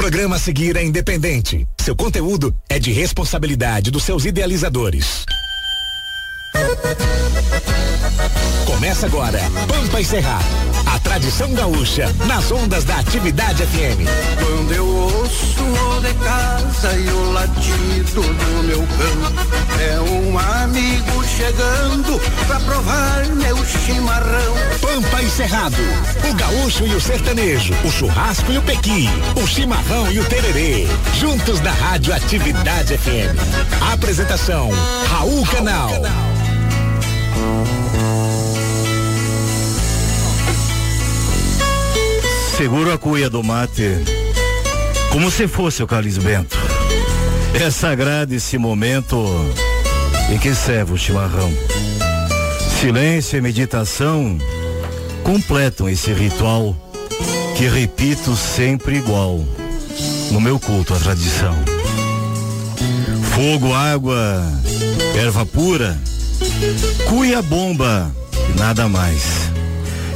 programa a seguir é independente. Seu conteúdo é de responsabilidade dos seus idealizadores. Começa agora, Pampa e Cerrado. A tradição gaúcha nas ondas da atividade FM. Quando eu ouço o de casa e o latido do meu cão, é um amigo chegando pra provar meu chimarrão. Pampa e Cerrado. O gaúcho e o sertanejo, o churrasco e o pequi, o chimarrão e o tererê. Juntos na Rádio Atividade FM. Apresentação: Raul Canal. Raul Canal. Seguro a cuia do mate, como se fosse o cáliz bento. É sagrado esse momento em que serve o chimarrão. Silêncio e meditação completam esse ritual que repito sempre igual no meu culto à tradição. Fogo, água, erva pura, cuia bomba nada mais.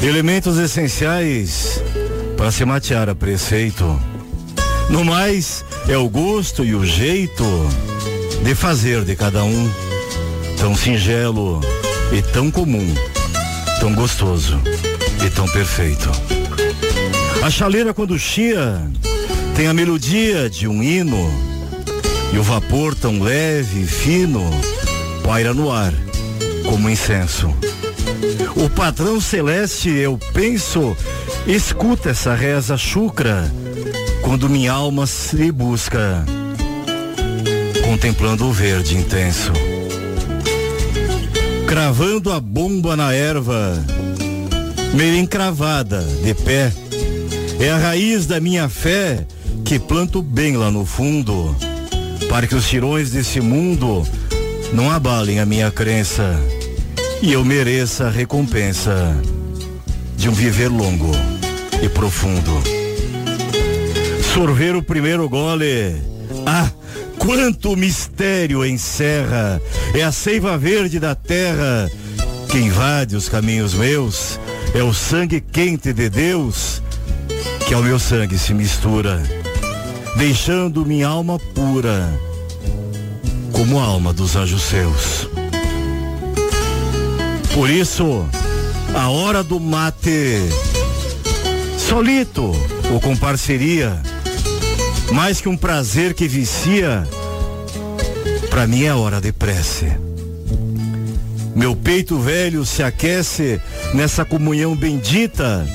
Elementos essenciais para se matear a preceito. No mais, é o gosto e o jeito de fazer de cada um, tão singelo e tão comum, tão gostoso e tão perfeito. A chaleira quando chia tem a melodia de um hino e o vapor tão leve e fino paira no ar como incenso. O padrão celeste, eu penso, Escuta essa reza chucra quando minha alma se busca, contemplando o verde intenso. Cravando a bomba na erva, meio encravada, de pé, é a raiz da minha fé que planto bem lá no fundo, para que os tirões desse mundo não abalem a minha crença e eu mereça a recompensa de um viver longo e profundo. Sorver o primeiro gole. Ah, quanto mistério encerra! É a seiva verde da terra que invade os caminhos meus. É o sangue quente de Deus que ao meu sangue se mistura, deixando minha alma pura como a alma dos anjos seus. Por isso, a hora do mate Solito ou com parceria, mais que um prazer que vicia, para mim é hora de prece. Meu peito velho se aquece nessa comunhão bendita,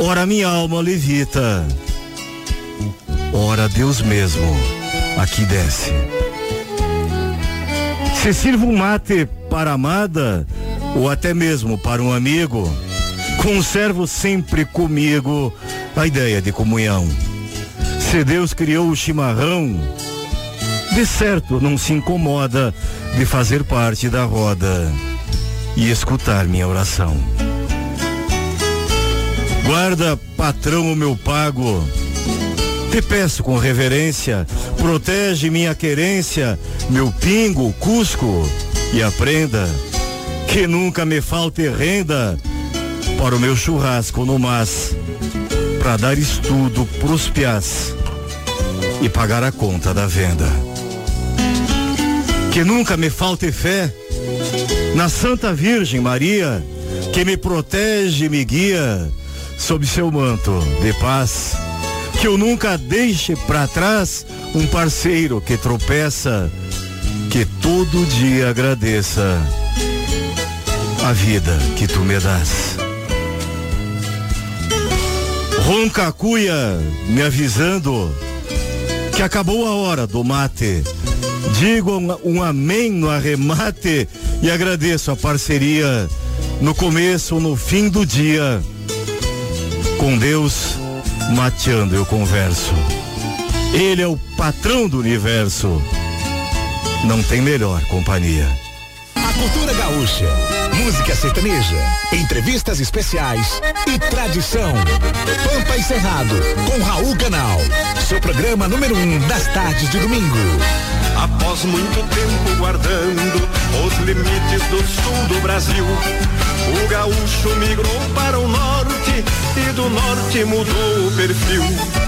ora minha alma levita, ora Deus mesmo aqui desce. Se sirva um mate para amada, ou até mesmo para um amigo, Conservo sempre comigo a ideia de comunhão. Se Deus criou o chimarrão, de certo não se incomoda de fazer parte da roda e escutar minha oração. Guarda, patrão, o meu pago. Te peço com reverência, protege minha querência, meu pingo, cusco, e aprenda que nunca me falte renda para o meu churrasco no mas, para dar estudo pros piás e pagar a conta da venda. Que nunca me falte fé na Santa Virgem Maria, que me protege e me guia sob seu manto de paz. Que eu nunca deixe para trás um parceiro que tropeça, que todo dia agradeça a vida que tu me das. Ronca cuia me avisando que acabou a hora do mate. Digo um, um amém no arremate e agradeço a parceria no começo no fim do dia. Com Deus, mateando eu converso. Ele é o patrão do universo. Não tem melhor companhia. A cultura gaúcha música sertaneja, entrevistas especiais e tradição. Pampa e Cerrado, com Raul Canal. Seu programa número um das tardes de domingo. Após muito tempo guardando os limites do sul do Brasil, o gaúcho migrou para o norte e do norte mudou o perfil.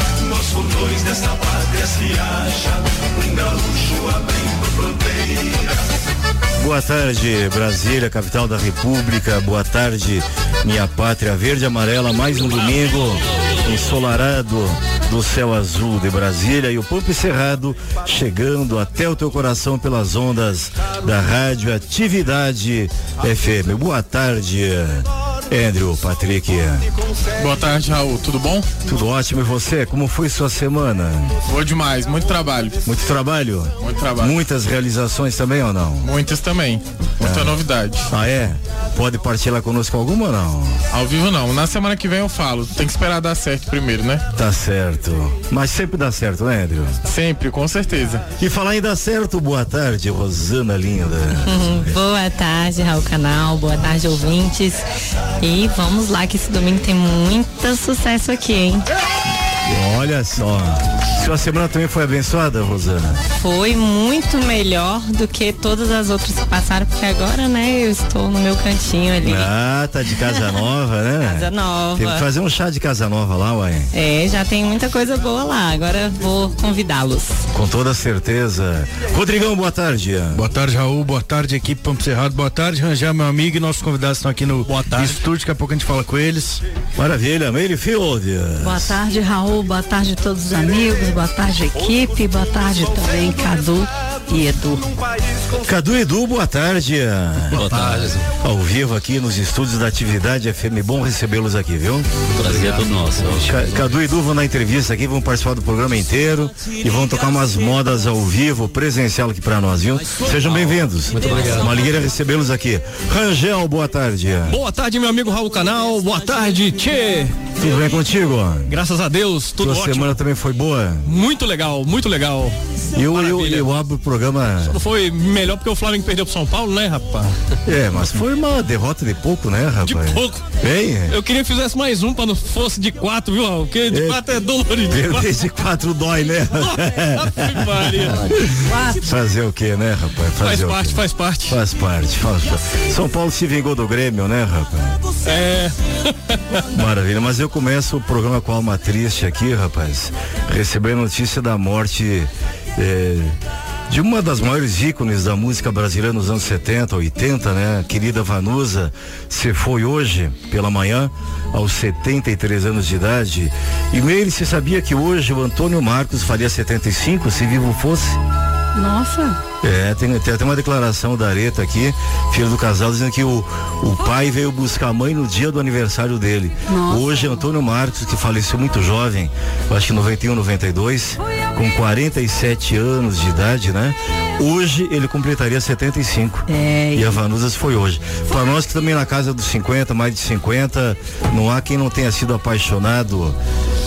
Desta pátria se acha um gaúcho abrindo fronteiras. Boa tarde, Brasília, capital da República. Boa tarde, minha pátria verde e amarela. Mais um domingo ensolarado do céu azul de Brasília e o Pampo Cerrado chegando até o teu coração pelas ondas da Rádio Atividade FM. Boa tarde. Andrew, Patrick. Boa tarde, Raul. Tudo bom? Tudo ótimo. E você? Como foi sua semana? Boa demais. Muito trabalho. Muito trabalho? Muito trabalho. Muitas realizações também ou não? Muitas também. Muita é. novidade. Ah, é? Pode partilhar conosco alguma ou não? Ao vivo não. Na semana que vem eu falo. Tem que esperar dar certo primeiro, né? Tá certo. Mas sempre dá certo, né, Andrew? Sempre, com certeza. E falar em dar certo, boa tarde, Rosana Linda. boa tarde, Raul Canal. Boa tarde, ouvintes. E vamos lá que esse domingo tem muito sucesso aqui, hein? Olha só. Sua semana também foi abençoada, Rosana? Foi muito melhor do que todas as outras que passaram, porque agora, né, eu estou no meu cantinho ali. Ah, tá de casa nova, né? Casa nova. Tem que fazer um chá de casa nova lá, uai. É, já tem muita coisa boa lá. Agora vou convidá-los. Com toda certeza. Rodrigão, boa tarde. Boa tarde, Raul. Boa tarde, equipe Pampo Cerrado. Boa tarde, Rangel, meu amigo. E nossos convidados estão aqui no estúdio. Daqui a pouco a gente fala com eles. Maravilha. Meire Field. Boa tarde, Raul. Boa tarde a todos os amigos. Boa tarde, equipe. Boa tarde também, Cadu e Edu. Cadu e Edu, boa tarde. Boa tarde. Ao vivo aqui nos estúdios da Atividade FM. Bom recebê-los aqui, viu? Prazer é todo nosso. Cadu e Edu vão na entrevista aqui, vão participar do programa inteiro e vão tocar umas modas ao vivo, presencial aqui para nós, viu? Sejam bem-vindos. Muito obrigado. Uma alegria recebê-los aqui. Rangel, boa tarde. Boa tarde, meu amigo Raul Canal. Boa tarde, Tchê. Tudo bem contigo? Graças a Deus, tudo Tua ótimo. semana também foi boa? Muito legal, muito legal. Eu, eu, eu abro o programa. Não foi melhor porque o Flamengo perdeu pro São Paulo, né, rapaz? É, mas foi uma derrota de pouco, né, rapaz? De pouco. Bem. Eu queria que fizesse mais um pra não fosse de quatro, viu, Raul? Porque de É. quatro é dolorido. Perder de quatro dói, né? Fazer o que, né, rapaz? Fazer Faz o parte, quê? faz parte. Faz parte, faz parte. São Paulo se vingou do Grêmio, né, rapaz? É. Maravilha, mas eu começo o programa com alma triste aqui, rapaz. Receber a notícia da morte é, de uma das maiores ícones da música brasileira nos anos 70, 80, né? Querida Vanusa se foi hoje, pela manhã, aos 73 anos de idade. E meio se sabia que hoje o Antônio Marcos faria 75, se vivo fosse. Nossa, É, tem, tem até uma declaração da Areta aqui, filho do casal, dizendo que o, o pai veio buscar a mãe no dia do aniversário dele. Nossa. Hoje, Antônio Marcos, que faleceu muito jovem, eu acho que 91, 92, com 47 anos de idade, né? Hoje ele completaria 75. É, E a Vanusa foi hoje. Para nós que também na casa dos 50, mais de 50, não há quem não tenha sido apaixonado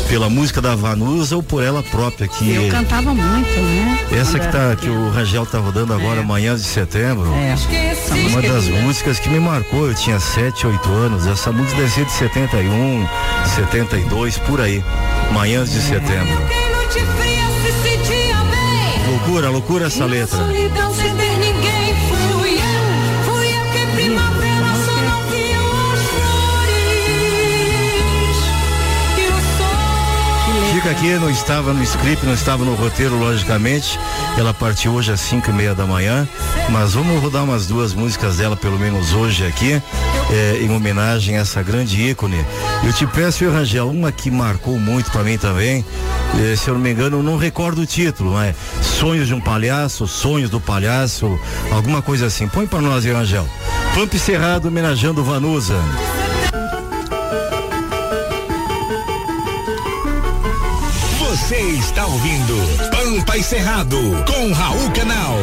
pela música da Vanusa ou por ela própria que eu cantava muito, né? essa que era que o Rangel tá rodando agora, amanhã de setembro. É, essa Uma das é músicas que me marcou, eu tinha 7, 8 anos. Essa música deve ser de 71, 72, por aí. Manhãs de setembro. noite fria se sentia bem. Loucura, loucura essa letra. Aqui, não estava no script, não estava no roteiro, logicamente. Ela partiu hoje às 5 e meia da manhã. Mas vamos rodar umas duas músicas dela, pelo menos hoje aqui, eh, em homenagem a essa grande ícone. Eu te peço, Rangel, uma que marcou muito para mim também. eh, se eu não me engano, não recordo o título, mas Sonhos de um Palhaço, Sonhos do Palhaço, alguma coisa assim. Põe para nós, Rangel. Pampo Cerrado homenageando Vanusa. Você está ouvindo Pampa e Cerrado com Raul Canal.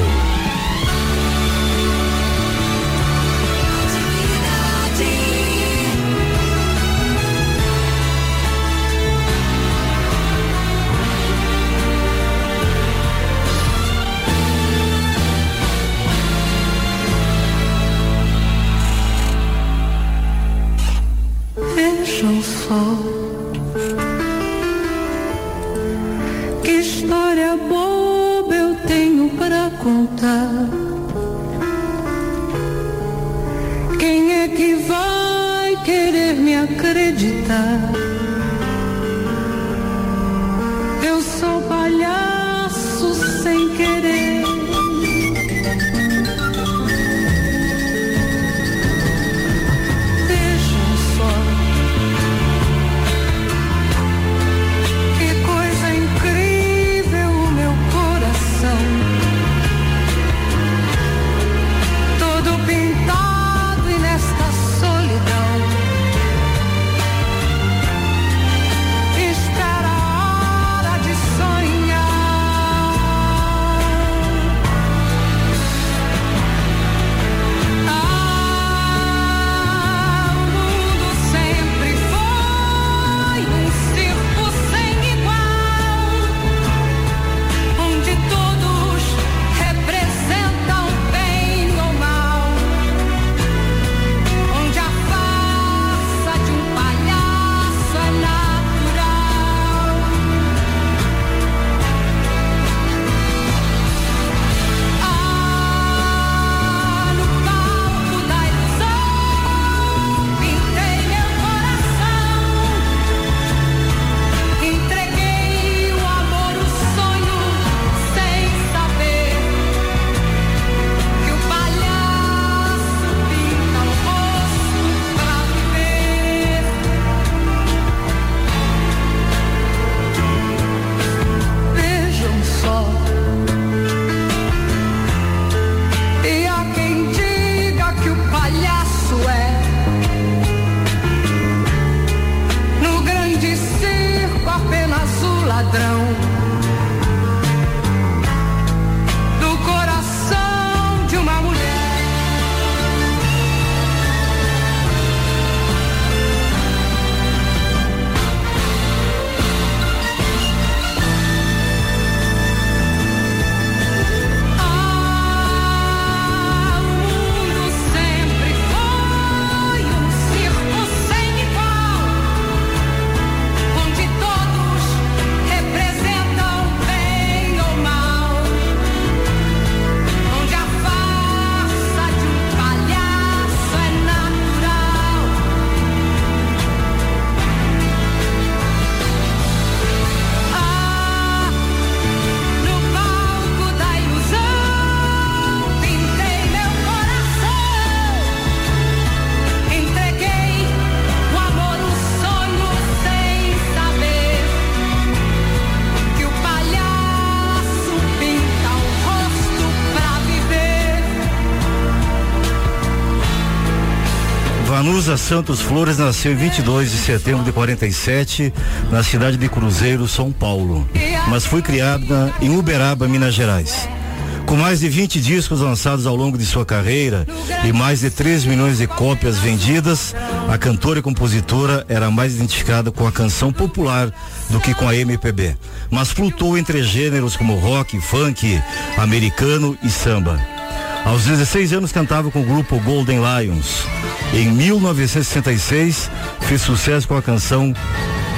Santos Flores nasceu em 22 de setembro de 47 na cidade de Cruzeiro, São Paulo, mas foi criada em Uberaba, Minas Gerais. Com mais de 20 discos lançados ao longo de sua carreira e mais de 3 milhões de cópias vendidas, a cantora e compositora era mais identificada com a canção popular do que com a MPB, mas flutuou entre gêneros como rock, funk, americano e samba. Aos 16 anos cantava com o grupo Golden Lions. Em 1966 fez sucesso com a canção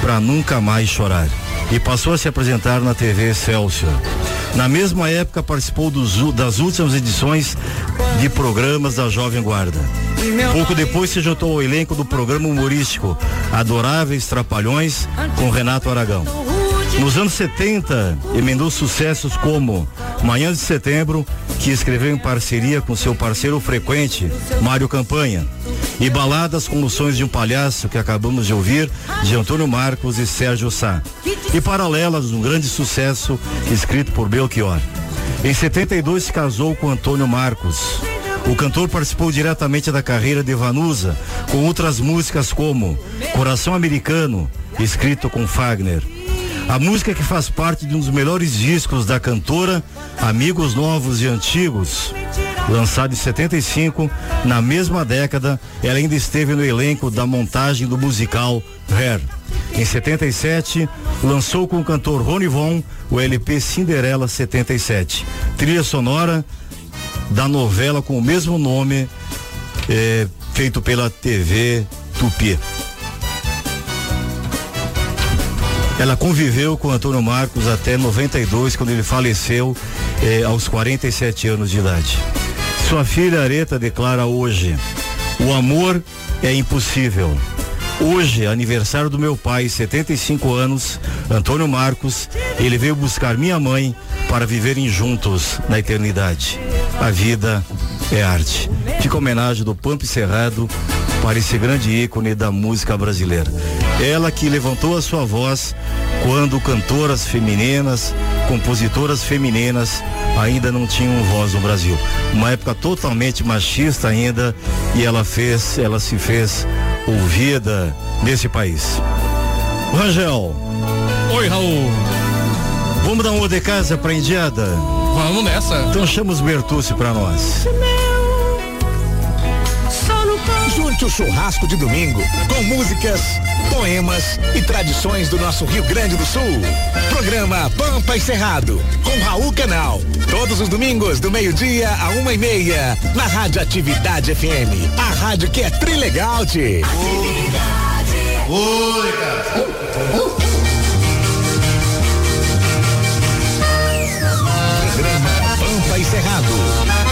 Pra Nunca Mais Chorar e passou a se apresentar na TV Excelsior. Na mesma época participou dos das últimas edições de programas da Jovem Guarda. Pouco depois se juntou ao elenco do programa humorístico Adoráveis Trapalhões com Renato Aragão. Nos anos 70, emendou sucessos como Manhã de Setembro, que escreveu em parceria com seu parceiro frequente, Mário Campanha, e baladas como Sonhos de um Palhaço, que acabamos de ouvir, de Antônio Marcos e Sérgio Sá. E paralelas, um grande sucesso escrito por Belchior. Em 72 se casou com Antônio Marcos. O cantor participou diretamente da carreira de Vanusa, com outras músicas como Coração Americano, escrito com Fagner. A música que faz parte de um dos melhores discos da cantora, Amigos Novos e Antigos. Lançado em 75, na mesma década, ela ainda esteve no elenco da montagem do musical Hair. Em 77, lançou com o cantor Rony Von o LP Cinderela 77, trilha sonora da novela com o mesmo nome, eh, feito pela TV Tupi. Ela conviveu com Antônio Marcos até 92, quando ele faleceu eh, aos 47 anos de idade. Sua filha Areta declara hoje: o amor é impossível. Hoje, aniversário do meu pai, 75 anos, Antônio Marcos, ele veio buscar minha mãe para viverem juntos na eternidade. A vida é arte. Fica homenagem do Pampo Cerrado para esse grande ícone da música brasileira. Ela que levantou a sua voz quando cantoras femininas, compositoras femininas ainda não tinham voz no Brasil. Uma época totalmente machista ainda e ela fez, ela se fez ouvida nesse país. Rangel. Oi, Raul. Vamos dar uma de casa pra Indiada? Vamos nessa. Então chama os Bertucci pra nós. O churrasco de domingo com músicas, poemas e tradições do nosso Rio Grande do Sul. Programa Pampa e Cerrado com Raul Canal. Todos os domingos do meio-dia a uma e meia na Rádio Atividade FM. A rádio que é trilegal, tchê. Oi, cara. Programa Pampa e Cerrado.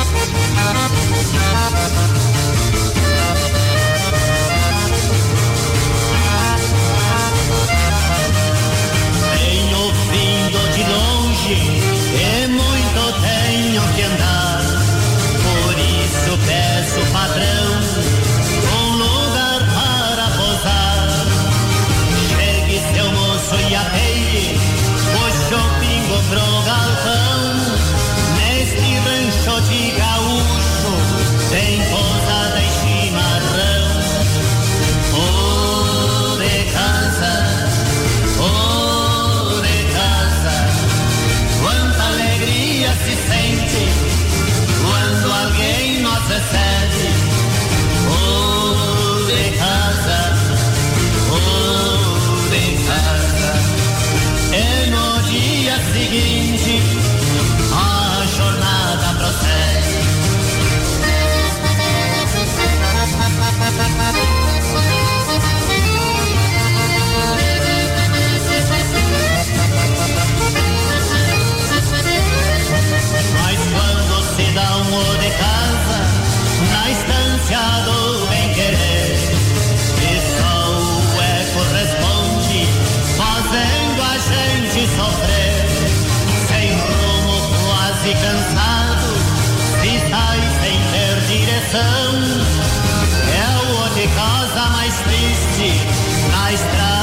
Estância do bem querer, e só o eco responde, fazendo a gente sofrer, sem rumo, quase cansado, se sai sem ter direção. É o de casa mais triste na estrada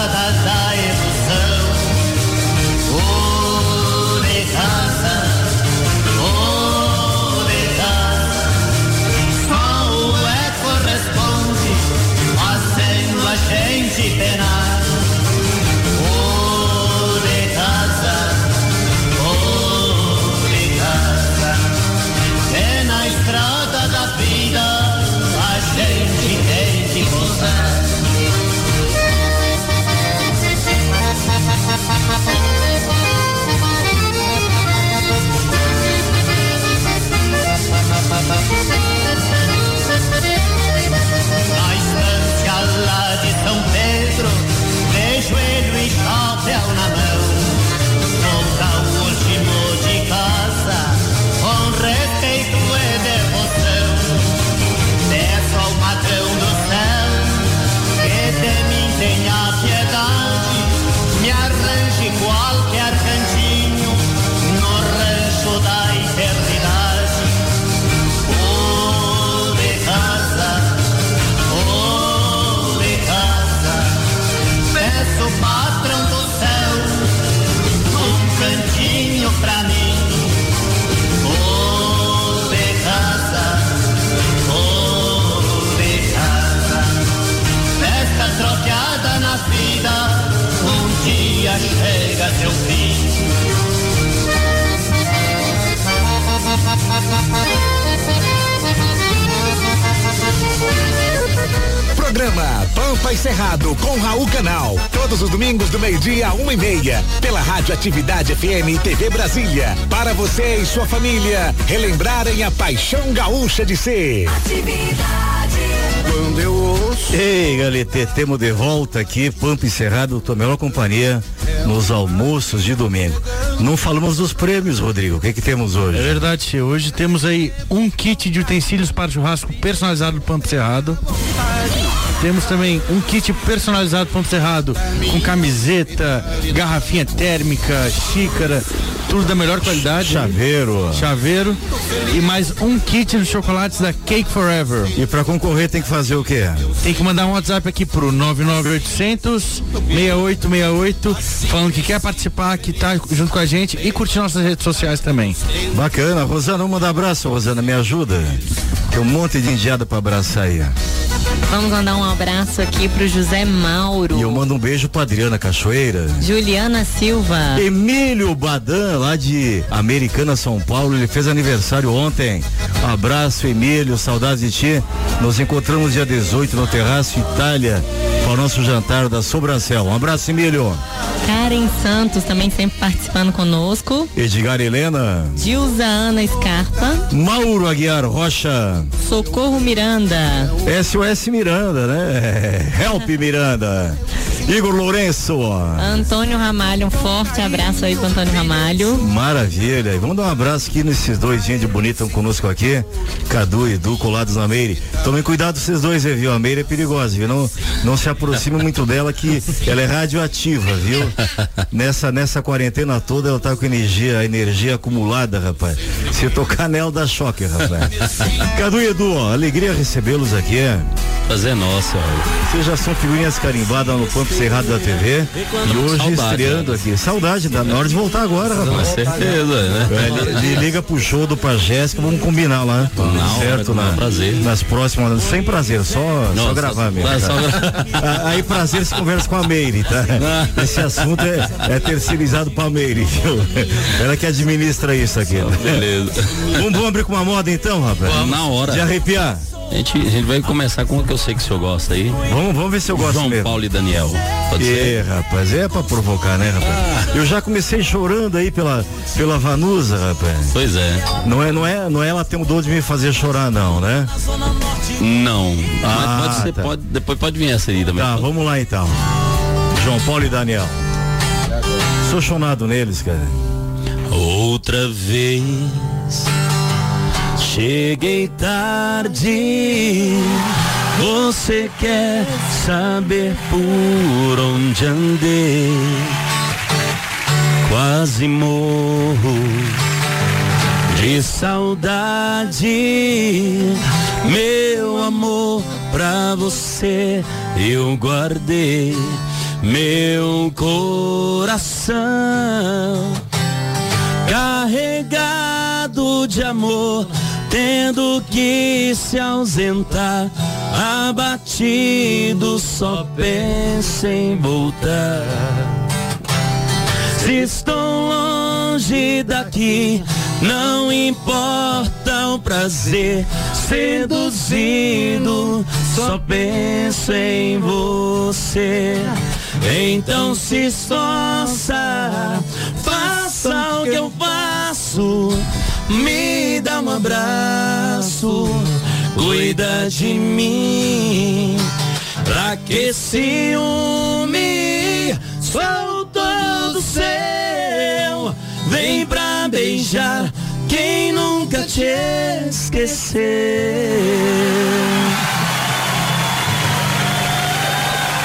Pampa e Cerrado com Raul Canal. Todos os domingos do meio-dia a uma e meia. Pela Rádio Atividade FM e TV Brasília. Para você e sua família relembrarem a paixão gaúcha de ser. Atividade. quando eu ouço. Ei, Galete, temos de volta aqui, Pampa Encerrado, tua melhor companhia nos almoços de domingo. Não falamos dos prêmios, Rodrigo. O que que temos hoje? É verdade, hoje temos aí um kit de utensílios para churrasco personalizado do Pampo Cerrado. Temos também um kit personalizado do Pampo Cerrado com camiseta, garrafinha térmica, xícara, tudo da melhor qualidade. Chaveiro. Chaveiro. E mais um kit de chocolates da Cake Forever. E para concorrer tem que fazer o quê? Tem que mandar um WhatsApp aqui pro 99800 6868 falando que quer participar, que tá junto com a gente e curtir nossas redes sociais também. Bacana. Rosana, vamos mandar abraço, Rosana, me ajuda. Tem um monte de indiada para abraçar aí. Vamos mandar um abraço aqui pro José Mauro. E eu mando um beijo pra Adriana Cachoeira. Juliana Silva. Emílio Badan, lá de Americana, São Paulo, ele fez aniversário ontem. Um abraço, Emílio, saudades de ti. Nos encontramos dia 18 no Terraço Itália para o nosso jantar da Sobrancel. Um abraço, Emílio. Karen Santos também sempre participando conosco. Edgar Helena. Dilza Ana Scarpa. Mauro Aguiar Rocha. Socorro Miranda. SOS Miranda, né? Help Miranda. Igor Lourenço. Antônio Ramalho, um forte abraço aí pro Antônio Ramalho. Maravilha. E vamos dar um abraço aqui nesses dois gente bonitos conosco aqui. Cadu e Edu colados na Meire. Tomem cuidado vocês dois, viu? A Meire é perigosa, viu? Não, não se aproxime muito dela que ela é radioativa, viu? Nessa, nessa quarentena toda ela tá com energia, energia acumulada, rapaz. Se tocar nela dá choque, rapaz. Cadu e Edu, ó, alegria recebê-los aqui. Prazer nosso, ó. Vocês já são figurinhas carimbadas no Pampo Cerrado da TV. E hoje Saudade, estreando né? aqui. Saudade, hora de voltar agora, Com rapaz. certeza, né? Li- liga pro show do Pajésca, vamos combinar lá. Não, certo? com Na, prazer. Nas próximas, sem prazer, só, só gravar mesmo. tá? só gra- Aí prazer se conversa com a Meire, tá? Esse assunto é, é terceirizado pra Meire, viu? Ela que administra isso aqui. Beleza. Vamos, vamos abrir com uma moda então, rapaz? Na hora. De arrepiar. A gente, a gente vai começar com o que eu sei que o senhor gosta aí. Vamos, vamos ver se eu gosto João mesmo. Paulo e Daniel. Pode É, ser? rapaz, é pra provocar, né, rapaz? Eu já comecei chorando aí pela, pela Vanusa, rapaz. Pois é. Não é, não é, não é ela tem o dom de me fazer chorar, não, né? Não. Ah, pode ser, tá. pode, depois pode vir essa aí também. Tá, vamos lá então. João Paulo e Daniel. Sou chonado neles, cara. Outra vez cheguei tarde. Você quer saber por onde andei? Quase morro de saudade. Meu amor, pra você eu guardei meu coração carregado de amor, tendo que se ausentar, abatido, só penso em voltar. Se estou longe daqui, não importa o prazer, seduzido, só penso em você. Então se esforça, faça o que eu faço, me dá um abraço, cuida de mim, pra que ciúme sou todo seu, vem pra beijar quem nunca te esqueceu.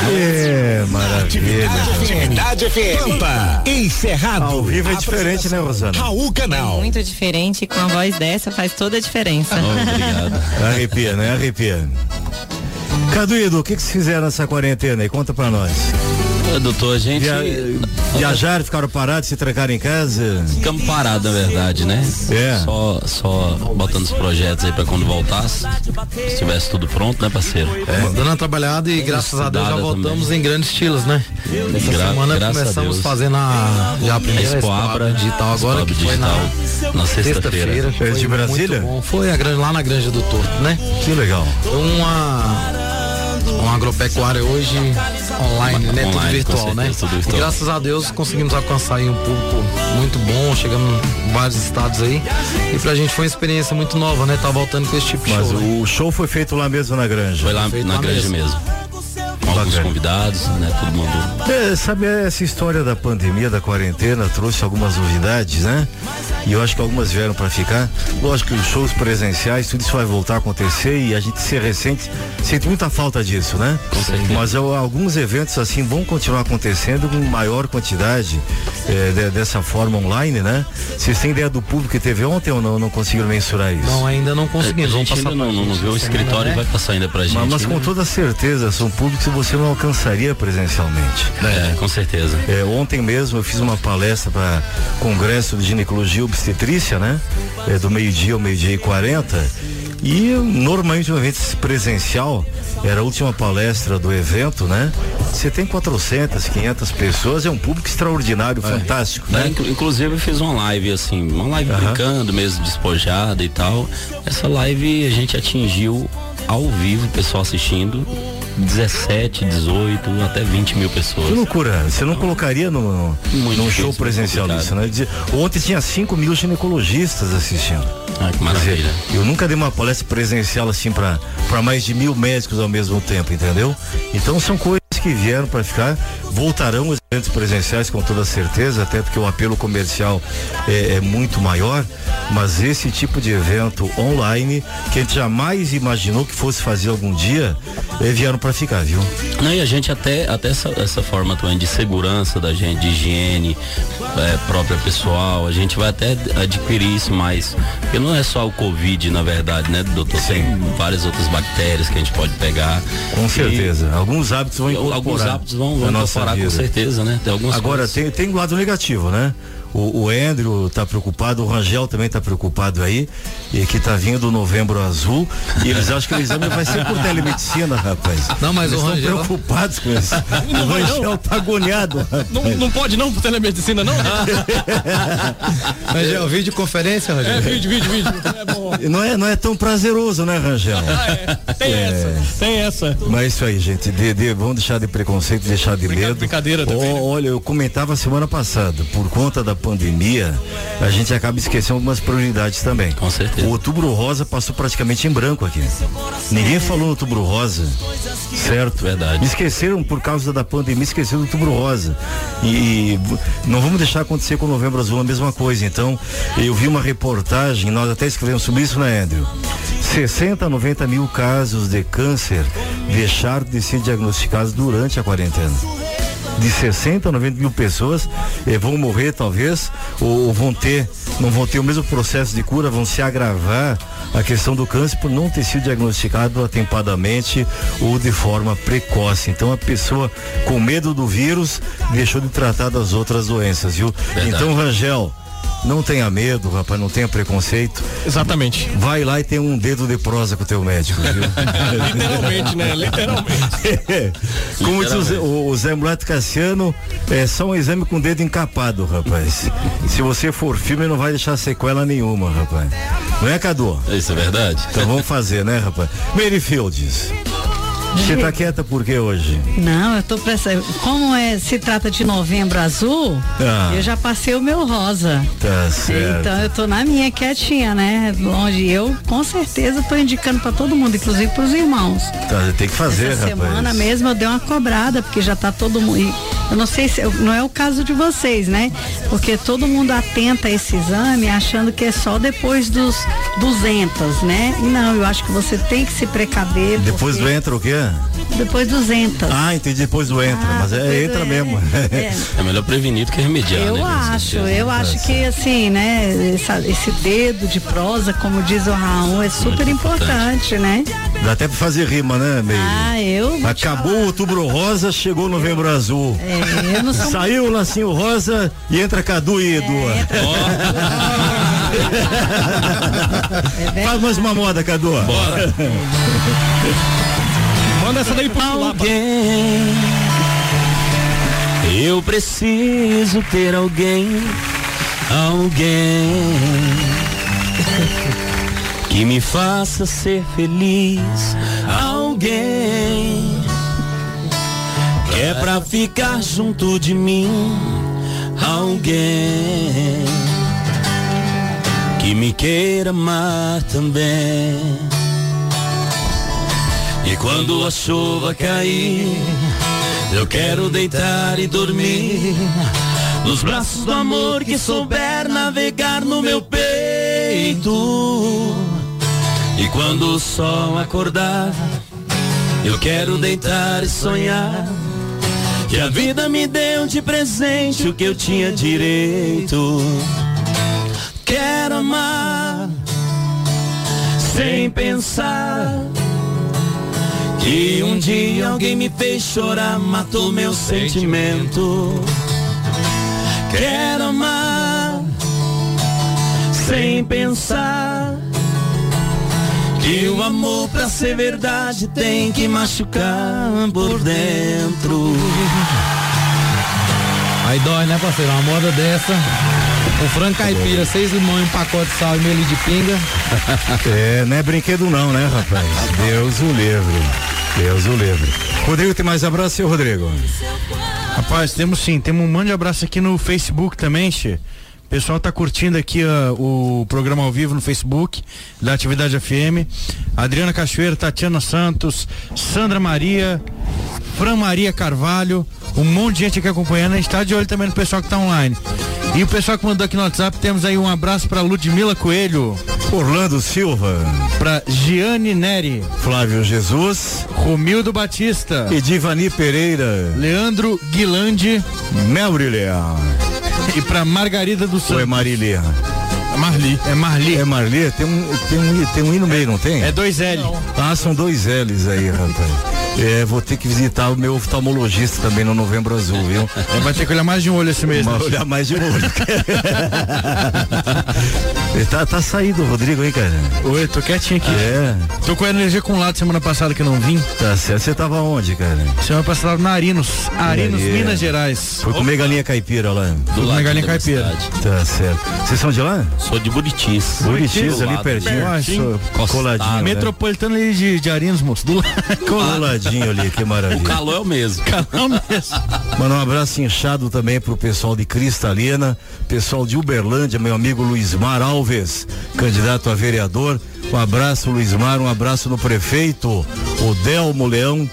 É, maravilha. Atividade FM. Pampa. Encerrado. Ao vivo é diferente, né, Rosana? Raul Canal. Muito diferente, com a voz dessa faz toda a diferença. Obrigado. Arrepia, né? Arrepia. Cadu Edu, o que, que vocês fizeram nessa quarentena aí? Conta pra nós. Doutor, a gente. Via... Viajaram, ficaram parados, se trancaram em casa? Ficamos parados, na verdade, né? É. Só, só botando os projetos aí pra quando voltasse, estivesse tudo pronto, né, parceiro? Dando uma trabalhada e graças a Deus já voltamos também. em grandes estilos, né? Essa Gra- semana a começamos Deus. fazendo a, já a primeira Expo Expo Abra, digital agora, Expo que foi na, Digital, na sexta-feira. que É foi de Brasília? Foi a grande, lá na Granja do Torto, né? Que legal. Foi uma uma agropecuária hoje online, né? Tudo Online, virtual, com né? certeza, tudo E virtual. graças a Deus conseguimos alcançar aí um público muito bom, chegamos em vários estados aí. E pra gente foi uma experiência muito nova, né? Tá voltando com esse tipo de Mas show. né? o show foi feito lá mesmo na granja. Foi lá Feito na lá granja mesmo. Com alguns convidados, né? Todo mundo. É, sabe, essa história da pandemia, da quarentena, trouxe algumas novidades, né? E eu acho que algumas vieram para ficar. Lógico que os shows presenciais, tudo isso vai voltar a acontecer e a gente ser recente, sente muita falta disso, né? Mas eu- alguns eventos assim vão continuar acontecendo com maior quantidade é, de- dessa forma online, né? Vocês têm ideia do público que teve ontem ou não? Não conseguiram mensurar isso? Não, ainda não A conseguimos. Vamos gente passar ainda não, não, não viu o escritório né? e vai passar ainda pra gente. Mas, mas com né? toda certeza, são públicos que você não alcançaria presencialmente. É, com certeza. É, ontem mesmo eu fiz uma palestra para Congresso de Ginecologia e Obstetrícia, né? É, do meio-dia ao meio-dia e 40. E normalmente um evento presencial, era a última palestra do evento, né? Você tem 400, 500 pessoas, é um público extraordinário, fantástico, É, né? inclu- inclusive eu fiz uma live assim, uma live Aham. brincando mesmo, despojada e tal. Essa live a gente atingiu ao vivo, o pessoal assistindo, 17, 18, até 20 mil pessoas. Que loucura, você não colocaria no, Muito num show presencial isso, né? Ontem tinha 5 mil ginecologistas assistindo. Ah, que maravilha. dizer, eu nunca dei uma palestra presencial assim para mais de mil médicos ao mesmo tempo, entendeu? Então são coisas que vieram para ficar, voltarão eventos presenciais com toda certeza, até porque o apelo comercial é, é muito maior, mas esse tipo de evento online, que a gente jamais imaginou que fosse fazer algum dia, é, vieram para ficar, viu? Não, e a gente até, até essa, essa forma também de segurança da gente, de higiene é, própria pessoal, a gente vai até adquirir isso mais. Porque não é só o Covid, na verdade, né, doutor? Tem várias outras bactérias que a gente pode pegar. Com E- certeza. Alguns hábitos vão incorporar Alguns hábitos vão, vão incorporar com certeza, né? Tem algumas Agora, coisas. tem, tem lado negativo, né? O, o Andrew tá preocupado, o Rangel também tá preocupado aí, e que tá vindo o novembro azul, e eles acham que o exame vai ser por telemedicina, rapaz. Não, mas eles o estão Rangel- preocupados com isso. Não o vai, não. Rangel tá agoniado. rapaz. Não, não pode não por telemedicina, não? Rangel, videoconferência, Rangel? É vídeo, vídeo, vídeo. É bom. E Não é, não é tão prazeroso, né, Rangel? Ah, é. Tem essa, tem essa. Mas é isso aí, gente. De, de- vamos deixar de preconceito, deixar de Brinca- medo. brincadeira também, né? Olha, eu comentava semana passada, por conta da pandemia, a gente acaba esquecendo algumas prioridades também. Com certeza. O outubro rosa passou praticamente em branco aqui. Ninguém falou no outubro rosa. Certo? Verdade. Esqueceram por causa da pandemia, esqueceram do outubro rosa. E, não vamos deixar acontecer com o novembro azul a mesma coisa. Então, eu vi uma reportagem, nós até escrevemos sobre isso, né, Andrew? 60 a 90 mil casos de câncer deixaram de ser diagnosticados durante a quarentena de 60 a 90 mil pessoas eh, vão morrer talvez ou, ou vão ter não vão ter o mesmo processo de cura vão se agravar a questão do câncer por não ter sido diagnosticado atempadamente ou de forma precoce então a pessoa com medo do vírus deixou de tratar das outras doenças viu Verdade. então Rangel não tenha medo, rapaz, não tenha preconceito. Exatamente. Vai lá e tem um dedo de prosa com o teu médico, viu? Literalmente, né? Literalmente. Como diz o Zé, o o Zé Mulato Cassiano, é só um exame com o dedo encapado, rapaz. Se você for firme, não vai deixar sequela nenhuma, rapaz. Não é, Cadu? Isso é verdade. Então vamos fazer, né, rapaz? Mary Fields. Você tá quieta por quê hoje? Não, eu tô prestando. Como é, se trata de novembro azul, Ah. eu já passei o meu rosa. Tá certo. Então eu tô na minha quietinha, né? Longe. Eu com certeza tô indicando pra todo mundo, inclusive pros irmãos. Tá, tem que fazer, Essa rapaz. semana mesmo eu dei uma cobrada, porque já tá todo mundo. Eu não sei se não é o caso de vocês, né? Porque todo mundo atenta a esse exame achando que é só depois dos 200, né? E não, eu acho que você tem que se precaver. Depois do entra o quê? Depois 200. Ah, entendi, depois do entra, Ah, mas é entra do- mesmo. é. É melhor prevenir do que remediar, Eu né? Acho, eu acho que assim, né, essa- esse dedo de prosa, como diz o Raul, é super importante, né? Dá até pra fazer rima, né, meio? Ah, eu. Acabou o outubro rosa, chegou o novembro azul. É, eu não sou Saiu o lacinho rosa e entra Cadu e Edu. É Faz mais uma moda, Cadu. Bora. Manda essa daí pro. Alguém. Eu preciso ter alguém. Alguém. Que me faça ser feliz. Alguém. é pra ficar junto de mim alguém que me queira amar também. E quando a chuva cair, eu quero deitar e dormir nos braços do amor que souber navegar no meu peito. E quando o sol acordar, eu quero deitar e sonhar que a vida me deu de presente o que eu tinha direito. Quero amar sem pensar que um dia alguém me fez chorar, matou meu sentimento. Quero amar sem pensar que o amor pra ser verdade tem que machucar por dentro. Aí dói, né, parceiro? Uma moda dessa. O frango caipira, seis limões, um pacote de sal e meio de pinga. É, não é brinquedo não, né, rapaz? Deus o livre. Deus o livre. Rodrigo, tem mais abraço, seu Rodrigo? Rapaz, temos sim, temos um monte de abraço aqui no Facebook também, Che. O pessoal tá curtindo aqui uh, o programa ao vivo no Facebook da Atividade FM. Adriana Cachoeira, Tatiana Santos, Sandra Maria, Fran Maria Carvalho, um monte de gente aqui acompanhando. A gente tá de olho também no pessoal que tá online. E o pessoal que mandou aqui no WhatsApp, temos aí um abraço para Ludmila Coelho. Orlando Silva. Para Giane Neri. Flávio Jesus. Romildo Batista. E Divani Pereira. Leandro Guilande. Melrilia. E para Margarida do Santos. Ou é Marilia? Marli. É Marli. É Marli? Tem um, tem um, tem um I no meio, não tem? É dois L. Ah, são dois L's aí, rapaz. É, vou ter que visitar o meu oftalmologista também no Novembro Azul, viu? É, vai ter que olhar mais de um olho esse mês. Vai né? olhar mais de um olho. Ele tá, tá saído o Rodrigo, hein, cara? Oi, tô quietinho aqui. É. Tô com a energia com lado semana passada que não vim. Tá certo. Você tava onde, cara? Semana passada na Arinos. Arinos, Arinos. Minas Gerais. Foi comer galinha caipira lá. Do lado galinha caipira. cidade. Tá certo. Vocês são de lá? Sou de Buritis. Buritis, Do ali lado. pertinho. Coladinho. né? Metropolitano ali de, de Arinos, moço. Do lado. Coladinho ali, que O maravilha. calor é o mesmo. Não mesmo. Manda um abraço inchado também pro pessoal de Cristalina, pessoal de Uberlândia, meu amigo Luizmar Alves, candidato a vereador. Um abraço, Luizmar, um abraço no prefeito, o Delmo Leão.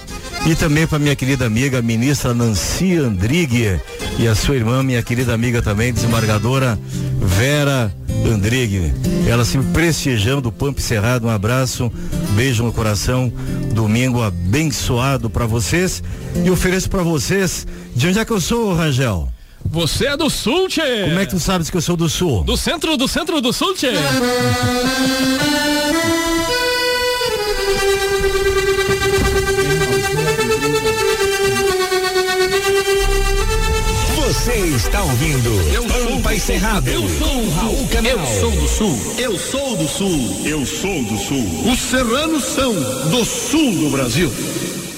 E também para minha querida amiga, ministra Nancy Andrigue e a sua irmã, minha querida amiga também, desembargadora Vera Andrigue. Ela se prestigiando o Pampa Cerrado. Um abraço, beijo no coração. Domingo abençoado para vocês. E ofereço para vocês. De onde é que eu sou, Rangel? Você é do sul, tchê. Como é que tu sabes que eu sou do sul? Do centro, do centro do sul, tchê. Você está ouvindo Pampa e Cerrado. Eu sou o Raul Canal. Eu sou do sul. Eu sou do sul. Eu sou do sul. Os serranos são do sul do Brasil.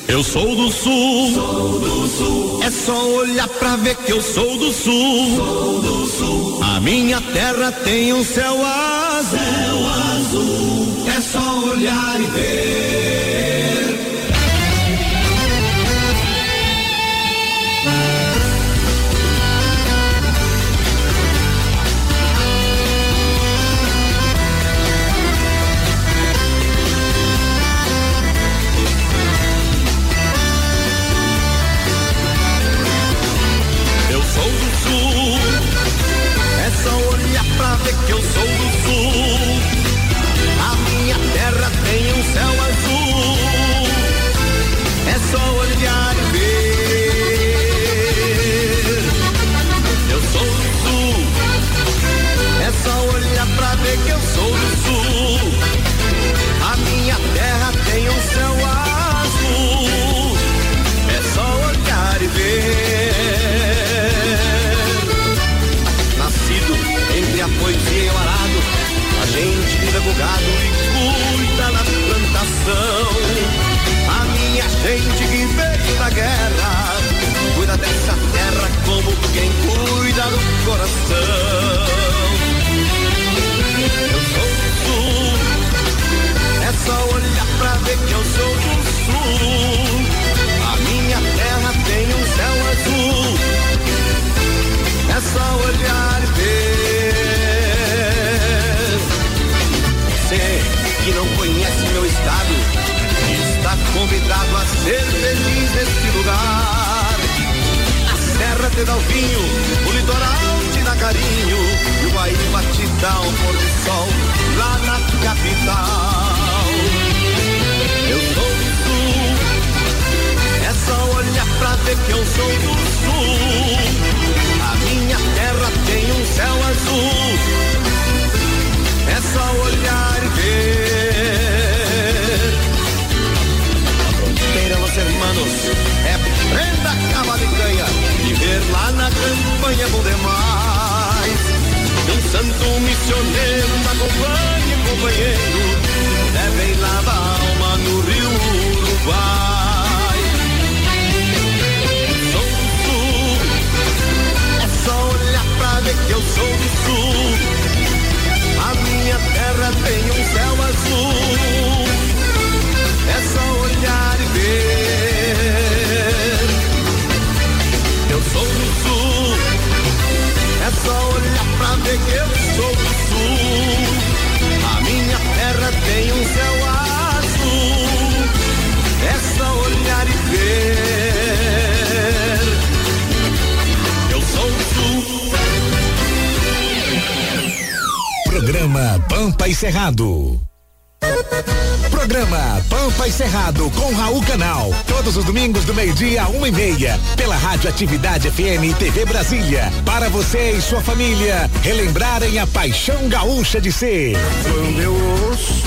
Eu sou do sul. É só olhar pra ver que eu sou do sul. A minha terra tem um céu azul. É só olhar e ver. Que eu sou do O litoral te dá carinho. E o Guaíba te dá um pôr do sol lá na capital. Eu sou do sul, é só olhar pra ver que eu sou do sul. A minha terra tem um céu azul. Da companhia, companheiro, devem lavar a alma no rio Uruguai. Sou do é só olhar pra ver que eu sou do sul. A minha terra tem um céu azul. Pampa e Cerrado. Programa Pampa e Cerrado com Raul Canal. Todos os domingos do meio-dia a uma e meia. Pela Rádio Atividade FM e TV Brasília. Para você e sua família relembrarem a paixão gaúcha de ser. Quando eu ouço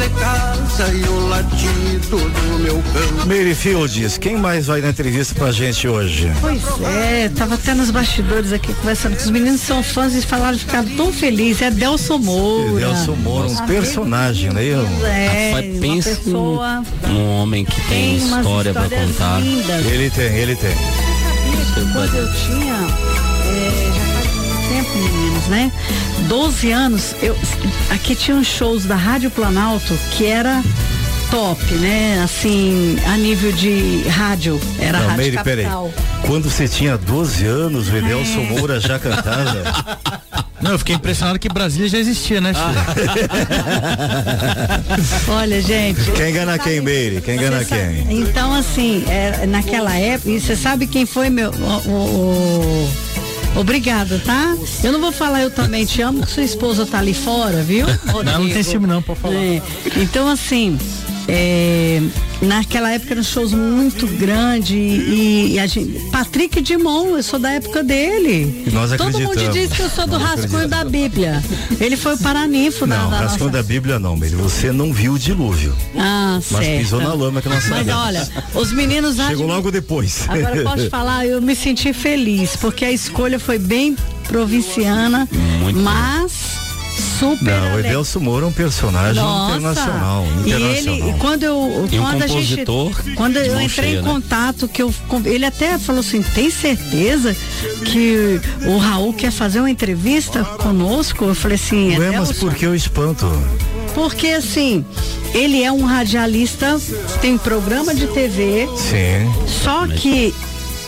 de casa e o latido do meu cão. Mary Fields, quem mais vai na entrevista pra gente hoje? Pois é, tava até nos bastidores aqui conversando com os meninos são fãs e falaram que ficaram tão felizes. É Delson Moura. Delson Moura, um personagem, né? Eu- É, Rapaz, uma pensa pessoa. num homem que tem, Tem história pra contar. lindas. Ele tem, ele tem. Quando eu tinha, é, já faz muito tempo, meninos, né? 12 anos, eu, aqui tinha uns shows da Rádio Planalto que era top, né? Assim, a nível de rádio, era a Não, Rádio Meire, peraí. Capital. Quando você tinha 12 anos, o Edelson Moura já cantava. Não, eu fiquei impressionado que Brasília já existia, né, filho? Olha, gente. Quem engana quem, Meire? Quem engana quem? Então, assim, é, naquela época, e você sabe quem foi meu. o- o- o- Obrigada, tá? Eu não vou falar eu também te amo, que sua esposa tá ali fora, viu? Não, não tem Rodrigo? ciúme não, pode falar. É, Então, assim, é, naquela época eram shows muito grandes e, e a gente. Patrick Dimon, eu sou da época dele. E nós Todo mundo diz que eu sou do Nós rascunho da Bíblia. Ele foi o paraninfo da, Não, da rascunho nossa. da Bíblia não, Meire. Você não viu o dilúvio. Ah, Mas certo. pisou na lama que nós Mas sabemos. olha, os meninos Chegou logo depois. Agora eu posso falar, eu me senti feliz, porque a escolha foi bem provinciana, mas super Não, o ale- Edelson Moura é um personagem Nossa. internacional. E internacional. ele, e quando eu, E um quando a gente, quando eu entrei cheia, em né? contato, que eu, ele até falou assim, tem certeza que o Raul quer fazer uma entrevista conosco? Eu falei assim, Ué, mas por que eu espanto? porque assim, ele é um radialista, tem programa de TV, Sim. só que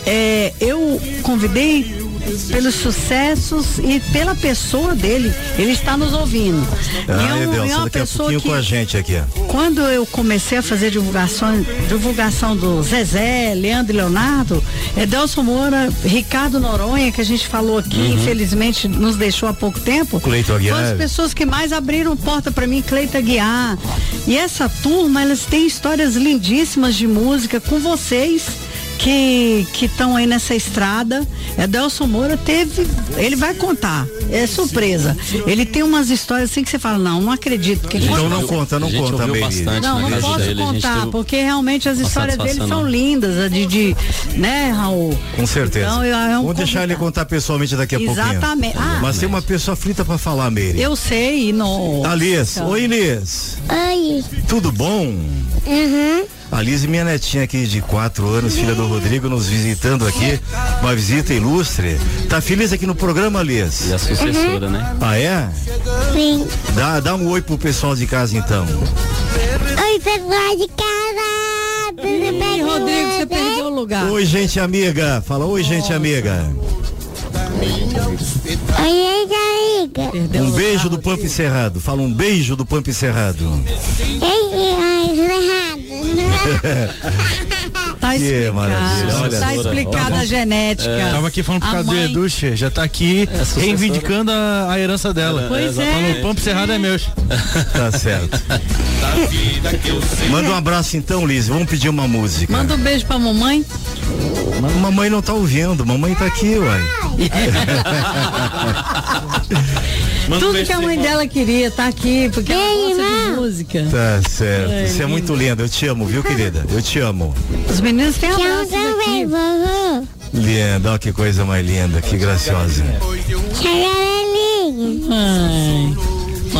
é, eu convidei pelos sucessos e pela pessoa dele. Ele está nos ouvindo. Ah, e é, um- é uma pessoa que com a gente aqui. quando eu comecei a fazer divulgação, divulgação do Zezé, Leandro e Leonardo, Edelson Moura, Ricardo Noronha, que a gente falou aqui, Uhum. infelizmente nos deixou há pouco tempo. Cleiton Aguiar. Foram as pessoas que mais abriram porta para mim, Cleita Guiar. E essa turma, elas têm histórias lindíssimas de música com vocês que que estão aí nessa estrada. Edelson Moura teve, ele vai contar, é surpresa. Ele tem umas histórias assim que você fala, não, não acredito. Que Então não conta, não conta, bastante não, não posso dele, contar, porque realmente as histórias dele são lindas, a de, de né, Raul? Com certeza. Então, eu- é um Vamos deixar ele contar pessoalmente daqui a pouquinho. Exatamente. Ah, Mas tem uma pessoa aflita pra falar, Meire. Eu sei, não. Alice. Oi, Liz. Oi. Tudo bom? Uhum. A Liz, minha netinha aqui de quatro anos, filha do Rodrigo, nos visitando aqui. Uma visita ilustre. Tá feliz aqui no programa, Liz? E a sucessora, né? Ah, é? Sim. Dá, dá um oi pro pessoal de casa, então. Oi, pessoal de casa. Tudo bem? Rodrigo, você perdeu o lugar. Oi, gente amiga. Fala, oi, gente amiga. Oi, amiga. Um beijo do Pampa Cerrado. Fala um beijo do Pampa Cerrado. Ei, errado. Tá Que explicado. olha. tá explicada a genética. É, Tava aqui falando por A causa mãe- do Edu, Che, já tá aqui sucessora. reivindicando a, a herança dela. Pois é. Falou, o Pampo Cerrado é meu. Tá certo. Manda um abraço então, Liz. Vamos pedir uma música. Manda um beijo pra mamãe. Mamãe não tá ouvindo. Mamãe tá aqui, uai. Manda Tudo que a mãe dela queria tá aqui, porque ela gosta de música. Tá certo. É, Você é muito linda. Eu te amo, viu, querida? Eu te amo. Os meninos têm abraços também, aqui. Linda, ó que coisa mais linda, que graciosa. Tchau, Ai.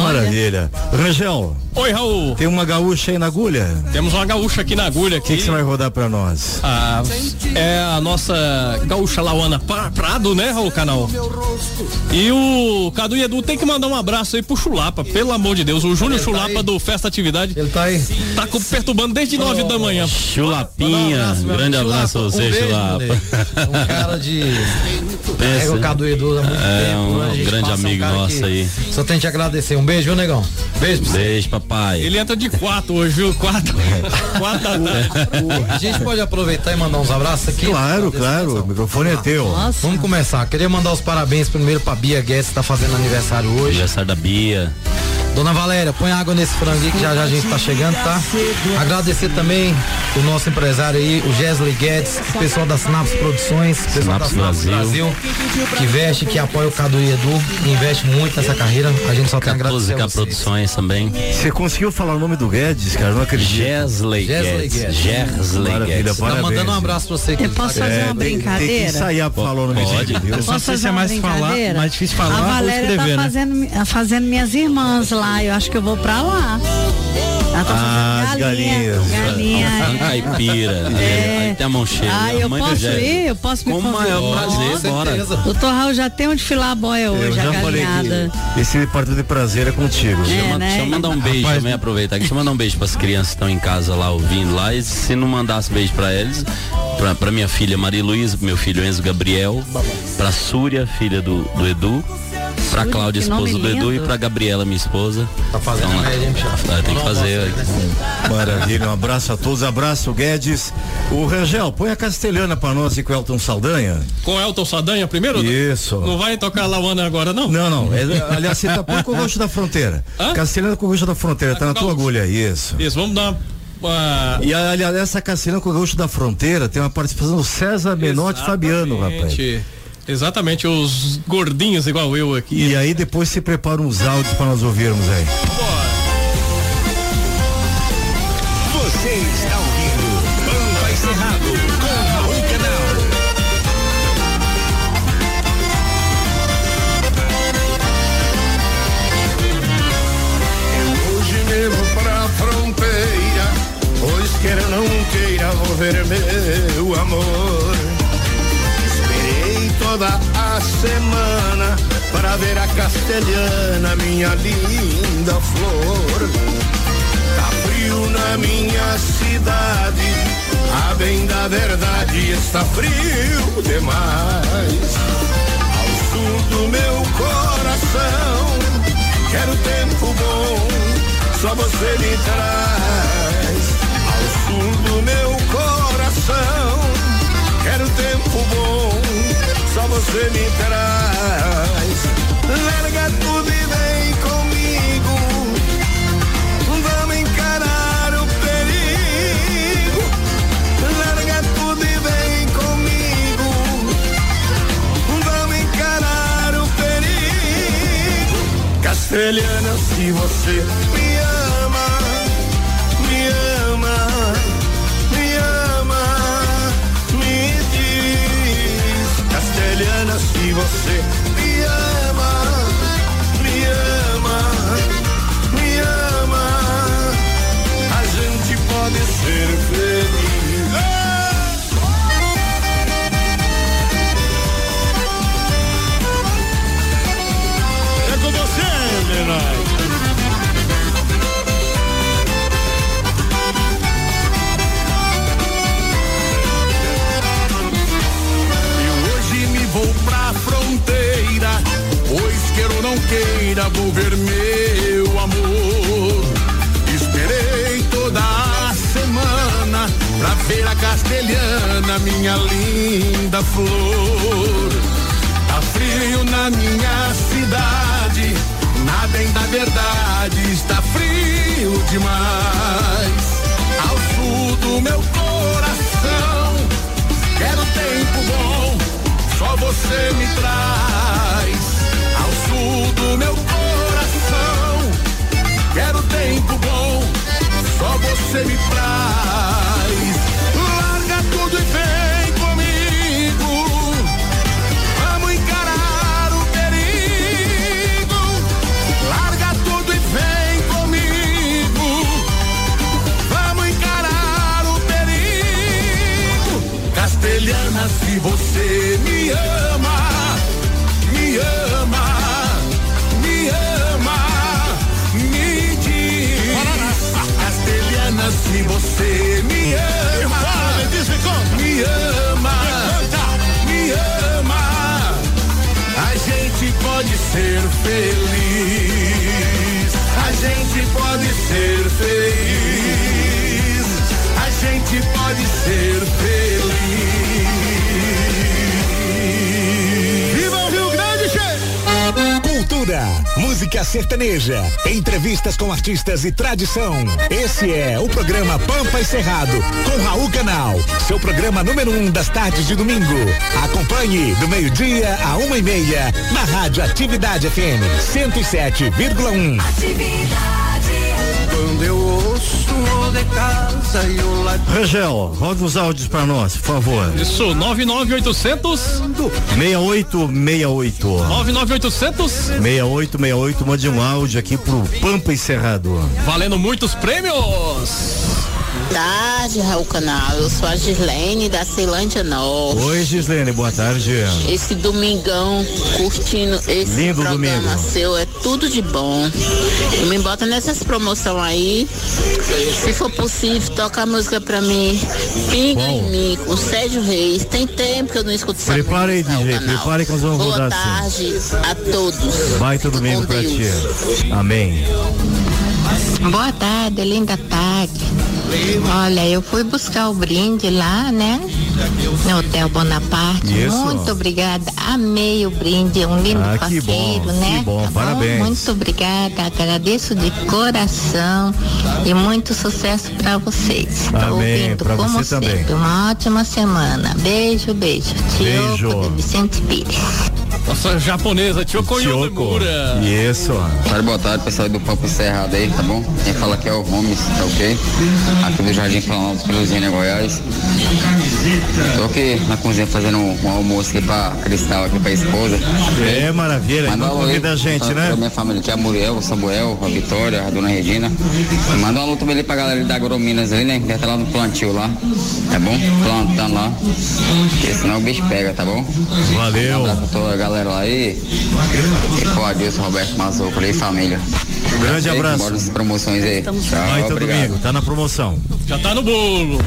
Maravilha. Rangel, Oi, Raul. tem uma gaúcha aí na agulha? Temos uma gaúcha aqui na agulha O que que você vai rodar pra nós? Ah, é a nossa gaúcha Lauana Prado, né, Raul Canal? E o Cadu e Edu tem que mandar um abraço aí pro Chulapa, pelo amor de Deus. O Júnior tá Chulapa aí? do Festa Atividade Ele tá aí. tá perturbando desde nove da manhã. Chulapinha, meu grande amigo. abraço a Um você, beijo, Chulapa. Um cara de. Pensa. É o Cadu Edu há muito É, tempo. um né? A gente grande amigo cara nosso aí. Só tem que te agradecer. Um beijo, viu, negão? Beijo. Beijo, papai. Ele entra de quatro hoje, viu? Quatro. quatro da tarde. A gente pode aproveitar e mandar uns abraços aqui? Claro, claro. O microfone é teu. Nossa. Vamos começar. Queria mandar os parabéns primeiro pra Bia Guedes, que tá fazendo aniversário hoje. Aniversário da Bia. Dona Valéria, põe água nesse frango aí que já já a gente tá chegando, tá? Agradecer também o nosso empresário aí, o Gesley Guedes, o pessoal da Snaps Produções, o pessoal da Snaps Snaps Brasil. Brasil. que veste, que apoia o Cadu e Edu, que investe muito nessa carreira. A gente só tem a agradecer a 14K vocês. Produções também. Você conseguiu falar o nome do Guedes, cara? Não acredito. Gesley Guedes. Guedes. Gesley Maravilha, Guedes. Tá mandando um abraço pra você. Eu posso fazer É, uma tem, tem que brincadeira? ensaiar pra falar o nome Pode. Eu só Posso sei se fazer é mais falar, brincadeira? mais difícil falar A ou Valéria escrever, tá né? fazendo, fazendo minhas irmãs lá. Eu acho que eu vou pra lá. Ela tá Ah, galinha. galinhas. Galinha. Um caipira. É. Aí tem a mão cheia. Ah, eu posso Jé. ir? Eu posso me Com o maior prazer, bora. Doutor Raul já tem onde filar a boia Eu hoje, a já falei galinhada. que esse partido de prazer é contigo. É, Chama- né? Deixa eu mandar um beijo Rapaz, também, aproveitar aqui. Deixa eu mandar um beijo pras crianças que estão em casa lá ouvindo lá. E se não mandasse beijo pra eles, pra, pra minha filha Maria Luísa, pro meu filho Enzo Gabriel, pra Súria, filha do, do Edu, pra Cláudia, esposa do Edu, e pra Gabriela, minha esposa. Tá fazendo Então, média, hein, bicho? tá, tem que fazer. Maravilha, um abraço a todos, abraço Guedes. O Rangel, põe a castelhana pra nós e com o Elton Saldanha. Com Elton Sadanha primeiro? Isso. Não vai tocar Lauana agora, não? Não, não. É, aliás, você tá põe com o roxo da fronteira. Hã? Castelhana com o roxo da fronteira, tá na tua agulha, isso. Isso, vamos dar uma. E aliás, essa castelhana com o roxo da fronteira tem uma participação do César Menotti Fabiano, rapaz. Exatamente. Os gordinhos igual eu aqui. E aí depois se prepara uns áudios pra nós ouvirmos aí. Você está ouvindo Pampa Cerrado com Raul Canal. Hoje mesmo pra fronteira, pois queira ou não queira, vou ver meu amor. Toda a semana para ver a castelhana, minha linda flor. Tá frio na minha cidade, a bem da verdade está frio demais. Ao sul do meu coração, quero tempo bom, só você me traz. Ao sul do meu coração, quero tempo bom, só você me traz. Larga tudo e vem comigo, vamos encarar o perigo. Larga tudo e vem comigo. Vamos encarar o perigo. Castelhana, se você me você queira ou não queira, vou ver meu amor. Esperei toda a semana pra ver a castelhana, minha linda flor. Tá frio na minha cidade, na bem da verdade, está frio demais. Ao sul do meu coração, quero tempo bom, só você me traz. Você me traz. Ser feliz. A gente pode ser feliz. A gente pode ser feliz. Música sertaneja, entrevistas com artistas e tradição. Esse é o programa Pampa e Cerrado, com Raul Canal. Seu programa número um das tardes de domingo. Acompanhe do meio-dia a uma e meia na Rádio Atividade FM 107,1. Quando eu ouço o de casa e o Rangel, roda os áudios pra nós, por favor. Isso, 99800 6868. 99800 6868, mande um áudio aqui pro Pampa e Cerrado. valendo muitos prêmios. Tarde, Raul Canal. Eu sou a Gislene da Ceilândia Norte. Oi, Gislene, boa tarde. Esse domingão, curtindo esse Lindo programa domingo. seu, é tudo de bom. E me bota nessas promoções aí. Se for possível, toca a música pra mim. Pinga em mim, com Sérgio Reis. Tem tempo que eu não escuto essa Prepara aí, DJ, Canal. prepara que nós vamos Boa tarde a todos. Baita domingo pra ti. Amém. Boa tarde, linda tarde. Olha, eu fui buscar o brinde lá, né? No Hotel Bonaparte. Isso. Muito obrigada. Amei o brinde. É um lindo Ah, parceiro, bom, né? que bom, parabéns. Muito obrigada. Agradeço de coração e muito sucesso pra vocês. Tô Amém, ouvindo pra como você também. sempre. Uma ótima semana. Beijo, beijo. Beijo. Tioco de Vicente Pires. Nossa japonesa, Choco Yomura. Isso. Tarde, boa tarde, pessoal do Papo Encerrado aí, tá bom? Quem fala aqui é o Gomes, tá ok? Aqui do Jardim Planalto, Cruzina, Goiás. Tô aqui na cozinha fazendo um, um almoço aqui pra Cristal, aqui pra esposa. É maravilha, Manda um não alô aí convida a gente, pra, né? Pra minha família aqui, a Muriel, o Samuel, a Vitória, a Dona Regina. Manda um alô também ali pra galera da Agrominas ali, né? Que tá lá no plantio lá, tá bom? Plantando lá. Porque senão o bicho pega, tá bom? Valeu. Um abraço pra toda a galera lá aí. E pro Adilson, Roberto Mazoco ali, família. Grande abraço. Bora nas promoções aí. Tchau, Baita obrigado. domingo, tá na promoção. Já tá no bolo.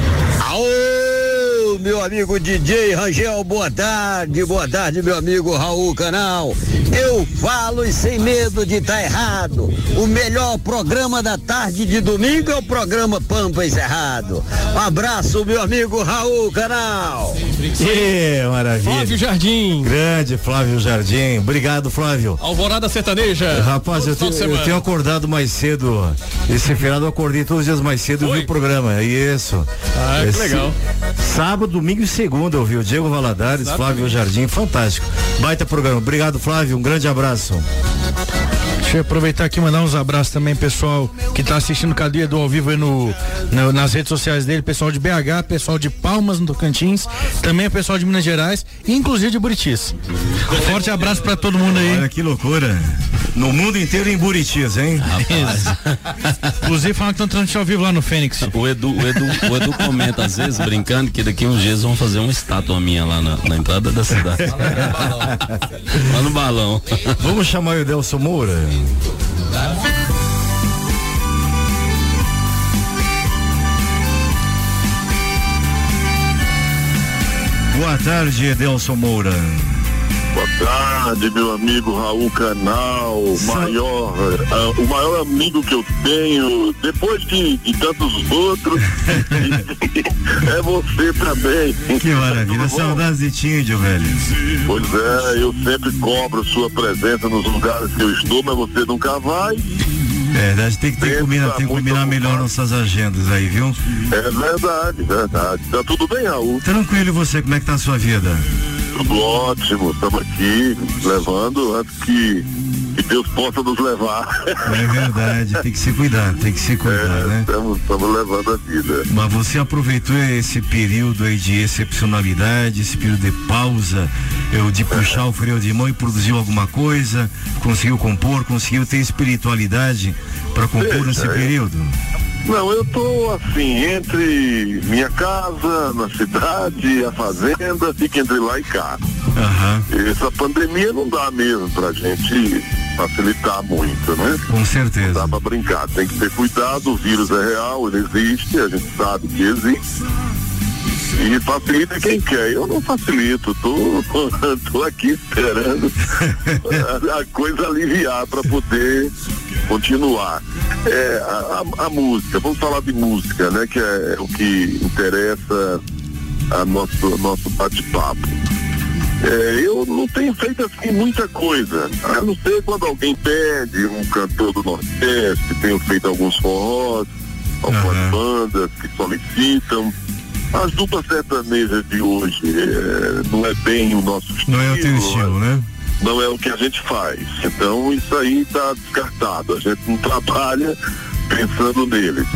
Aô, meu amigo DJ Rangel, boa tarde, boa tarde, meu amigo Raul Canal. Eu falo e sem medo de estar errado. O melhor programa da tarde de domingo é o programa Pampa Encerrado. Um abraço, meu amigo Raul Canal. Que maravilha. Flávio Jardim. Grande Flávio Jardim. Obrigado, Flávio. Alvorada Sertaneja. Rapaz, eu, te- final eu tenho acordado mais cedo. Esse feriado eu acordei todos os dias mais cedo e vi o programa. Isso. Ah, que Esse- legal. Sábado, domingo e segunda eu vi o Diego Valadares, Exatamente. Flávio Jardim. Fantástico. Baita programa. Obrigado, Flávio. Um grande abraço. Deixa eu aproveitar aqui e mandar uns abraços também, pessoal que tá assistindo o Cadeia do Ao Vivo aí no, no- nas redes sociais dele, pessoal de BH, pessoal de Palmas no Tocantins, também o pessoal de Minas Gerais e inclusive de Buritis. Forte abraço pra todo mundo aí. Olha que loucura. No mundo inteiro em Buritis, hein? Inclusive falam que estão transmitindo ao vivo lá no Fênix. O Edu, o Edu, o Edu comenta às vezes, brincando, que daqui uns dias vão fazer uma estátua minha lá na, na entrada da cidade. lá no balão. Vamos chamar o Edelson Moura? Boa tarde, Edelson Moura. Boa tarde, meu amigo Raul Canal, o maior, ah, o maior amigo que eu tenho, depois de, de tantos outros, é você também. Que maravilha, saudades de Tíndio, velho. Pois é, eu sempre cobro sua presença nos lugares que eu estou, mas você nunca vai. Verdade, tem que, que combinar, tem que combinar melhor nossas agendas aí, viu? É verdade, verdade. Tá tudo bem, Raul? Tranquilo, e você, como é que tá a sua vida? Tudo ótimo, estamos aqui levando antes que, que Deus possa nos levar. É verdade, tem que se cuidar, tem que se cuidar, É, né? Estamos, estamos levando a vida. Mas você aproveitou esse período aí de excepcionalidade, esse período de pausa, eu, de puxar o freio de mão e produziu alguma coisa, conseguiu compor, conseguiu ter espiritualidade para compor Veja, nesse é. Não, eu tô assim, entre minha casa, na cidade, a fazenda, fica entre lá e cá. Essa pandemia não dá mesmo pra gente facilitar muito, né? Com certeza. Não dá pra brincar, tem que ter cuidado, o vírus é real, ele existe, a gente sabe que existe. E facilita quem quer. Eu não facilito, tô, tô aqui esperando a, a coisa aliviar para poder continuar. É, a, a- a música, vamos falar de música, né? Que é o que interessa a nosso, nosso bate-papo. É, eu não tenho feito assim muita coisa. A não ser quando alguém pede um cantor do Nordeste, tenho feito alguns forrós, algumas bandas que solicitam. As duplas sertanejas de hoje é, não é bem o nosso estilo. Não é o teu estilo, né? Não é o que a gente faz. Então isso aí está descartado. A gente não trabalha pensando neles.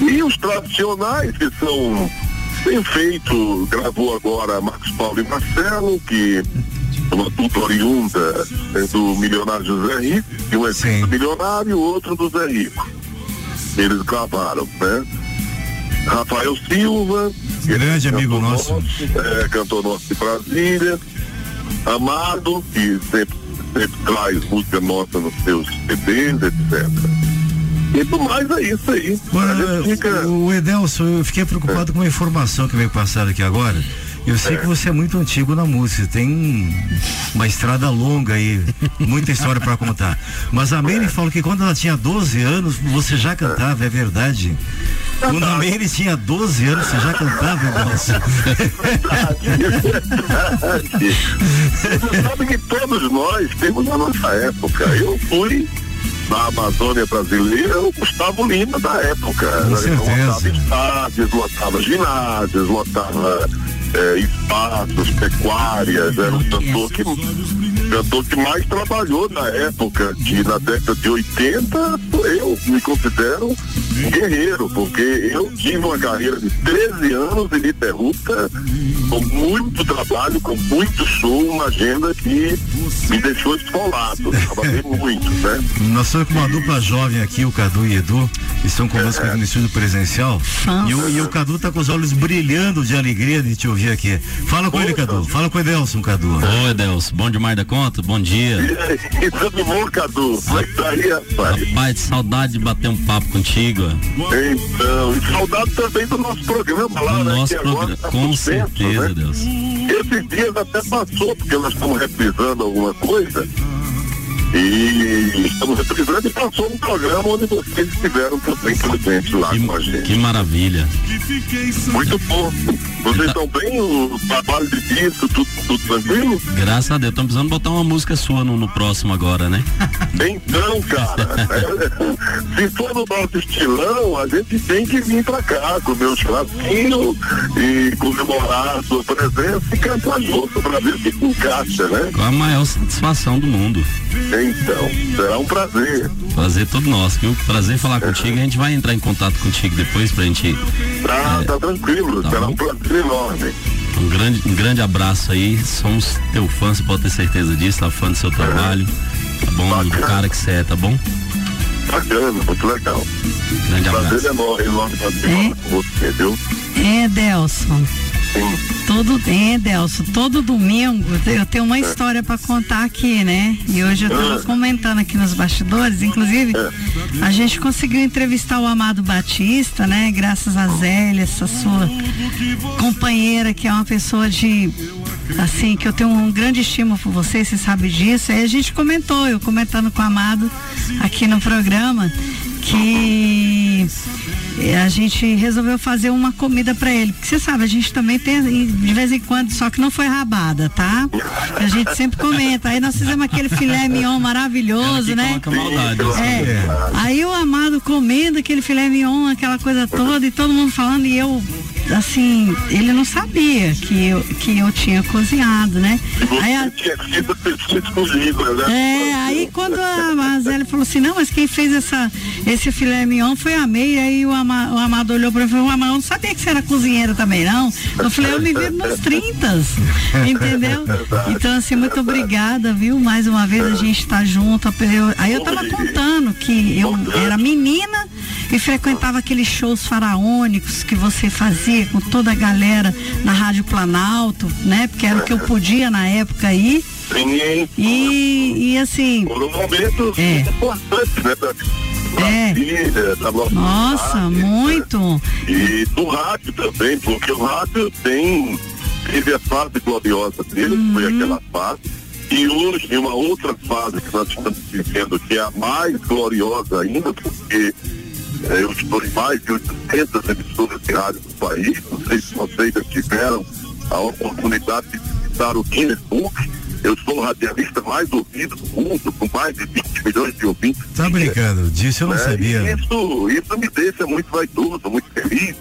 E os tradicionais que são bem feito, gravou agora Marcos Paulo e Marcelo, que é uma dupla oriunda é, do milionário José Rico, e um é do milionário e o outro do Zé Rico. Eles gravaram, né? Rafael Silva, grande amigo nosso, é, cantor nosso de Brasília, Amado, que sempre, sempre traz música nossa nos seus CDs, etc. E do mais é isso aí. A gente fica- O Edelson, eu fiquei preocupado com uma informação que veio passar aqui agora. Eu sei que você é muito antigo na música, tem uma estrada longa aí, muita história para contar. Mas a Meire falou que quando ela tinha 12 anos, você já cantava, é verdade? Quando a Meire tinha 12 anos, você já cantava, Edelson? Você sabe que todos nós temos a nossa época. Eu fui na Amazônia brasileira o Gustavo Lima da época. Com certeza. Lotava estádios, lotava ginásios, lotava eh, espaços, pecuárias. Era um cantor que, cantor que mais trabalhou na época, que na década de 80 eu me considero guerreiro, porque eu tive uma carreira de 13 anos ininterrupta, com muito trabalho, com muito show, uma agenda que me deixou esfolado. Trabalhei muito, né? Nós estamos com uma dupla jovem aqui, o Cadu e Edu, estão conosco aqui no estúdio presencial. E o, e o Cadu tá com os olhos brilhando de alegria de te ouvir aqui. Fala com ele, Cadu. Fala com o Edelson, Cadu. Ô, Edelson, bom demais da Bom dia. E tudo bom, Cadu? Como é que tá aí, rapaz? Rapaz, saudade de bater um papo contigo. Então, e saudade também do nosso programa lá, Do né? nosso programa, tá com certeza, né? Deus. Esses dias até passou, porque nós estamos reprisando alguma coisa. E estamos reprisando e passou um programa onde vocês estiveram também presentes lá com a gente. Que maravilha. Muito bom. Vocês estão bem? O trabalho de disco, tudo, tudo tranquilo? Graças a Deus, estamos precisando botar uma música sua no, no próximo agora, né? Então, cara, é, se for no nosso estilão, a gente tem que vir pra cá, comer um churrasquinho e comemorar a sua presença e cantar junto pra ver se encaixa, né? Com a maior satisfação do mundo. Então, será um prazer. Prazer todo nosso, viu? Prazer falar contigo. A gente vai entrar em contato contigo depois pra gente. Tá, tá tranquilo, tá será bom. um prazer enorme. Um grande, um grande abraço aí. Somos teu fã, você pode ter certeza disso, tá fã do seu trabalho. Tá bom? Do cara que você é, tá bom? Bacana, muito legal. Grande abraço. Prazer enorme, enorme prazer falar com você, viu? É, Delson. Todo, é, Delso, todo domingo eu tenho uma história para contar aqui, né? E hoje eu tava Ah. comentando aqui nos bastidores, inclusive, a gente conseguiu entrevistar o Amado Batista, né? Graças a Zélia, essa sua companheira, que é uma pessoa de assim, que eu tenho um grande estima por você, você sabe disso. Aí a gente comentou, eu comentando com o Amado aqui no programa, que a gente resolveu fazer uma comida para ele. Porque você sabe, a gente também tem de vez em quando, só que não foi rabada, tá? A gente sempre comenta. Aí nós fizemos aquele filé mignon maravilhoso, né? É. Aí o amado comendo aquele filé mignon, aquela coisa toda, e todo mundo falando, e eu, assim, ele não sabia que eu, que eu tinha cozinhado, né? Aí a- Tinha sido né? é, aí quando a, a Zélia falou assim, não, mas quem fez essa, esse filé mignon foi a Meia, aí o, ama, o Amado olhou pra mim e falou, Amado, não sabia que você era cozinheira também, não. Eu falei, eu me vi nos 30, entendeu? Então, assim, muito obrigada, viu? Mais uma vez a gente tá junto. Eu- aí eu tava contando que eu era menina e frequentava aqueles shows faraônicos que você fazia com toda a galera na Rádio Planalto, né? Porque era o que eu podia na época aí. Sim. E, e assim. Foram momentos É. importantes, né? É. vida, da nossa cidade, muito. né? E do rádio também, porque o rádio tem, teve a fase gloriosa dele, que foi aquela fase. E hoje, em uma outra fase que nós estamos vivendo, que é a mais gloriosa ainda, porque eh, eu estou em mais de 800 emissoras de rádio do país. Não sei se vocês já tiveram a oportunidade de visitar o Guinness Book. Eu sou o radialista mais ouvido do mundo, com mais de 20 milhões de ouvintes. Tá brincando, disso eu não né? sabia. E isso, isso me deixa muito vaidoso, muito feliz.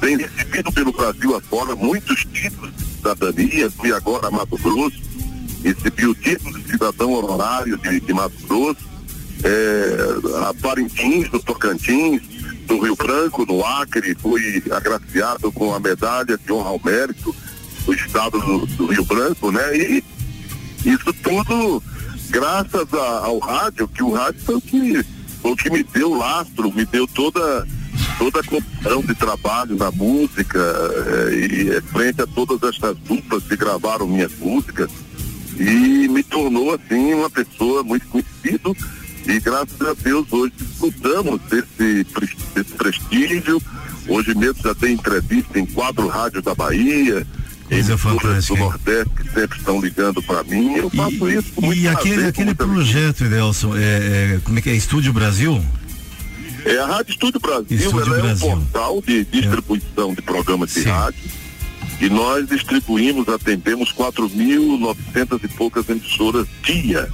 Tenho recebido pelo Brasil afora muitos títulos de cidadania. Fui agora a Mato Grosso, recebi o título de cidadão honorário de, de Mato Grosso, é, a Parintins, no Tocantins, no Rio Branco, no Acre, fui agraciado com a medalha de honra ao mérito do estado do, do Rio Branco, né? E isso tudo graças a- ao rádio, que o rádio foi o que, foi o que me deu lastro, me deu toda toda a condição de trabalho na música eh, e eh, frente a todas estas duplas que gravaram minhas músicas e me tornou assim uma pessoa muito conhecido e graças a Deus hoje desfrutamos desse, desse prestígio. Hoje mesmo já tem entrevista em quatro rádios da Bahia, emissoras do Nordeste que sempre estão ligando para mim. Eu faço isso com muito E aquele, prazer, aquele muita projeto, Edelson, é, é, como é que é? Estúdio Brasil? É, a Rádio Estúdio Brasil, Estúdio ela é Brasil. um portal de distribuição de programas de rádio e nós distribuímos, atendemos 4.900 e poucas emissoras dia.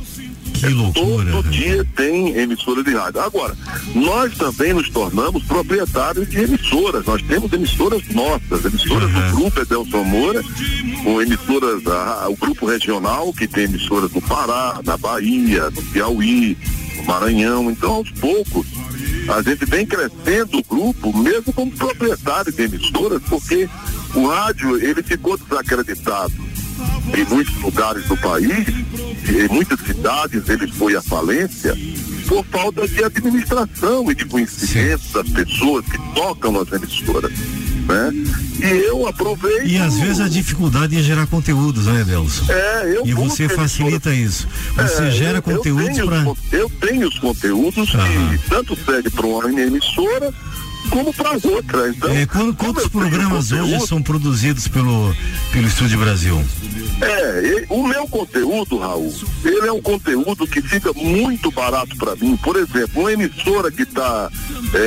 Que loucura. Todo dia tem emissora de rádio. Agora, nós também nos tornamos proprietários de emissoras. Nós temos emissoras nossas, emissoras do Grupo Edelson Moura, com emissoras, ah, o Grupo Regional, que tem emissoras no Pará, na Bahia, no Piauí, no Maranhão. Então, aos poucos, a gente vem crescendo o grupo, mesmo como proprietário de emissoras, porque o rádio, ele ficou desacreditado em muitos lugares do país, em muitas cidades ele foi à falência por falta de administração e de conhecimento das pessoas que tocam nas emissoras, né? E eu aproveito. E às vezes a dificuldade em gerar conteúdos, né, Edelson? É, eu E você facilita isso. Você É, gera eu- conteúdos para. Eu tenho os conteúdos que tanto serve para uma emissora como para outra. Então, É, quantos programas hoje são produzidos pelo, pelo Estúdio Brasil? É, o meu conteúdo, Raul, ele é um conteúdo que fica muito barato para mim. Por exemplo, uma emissora que está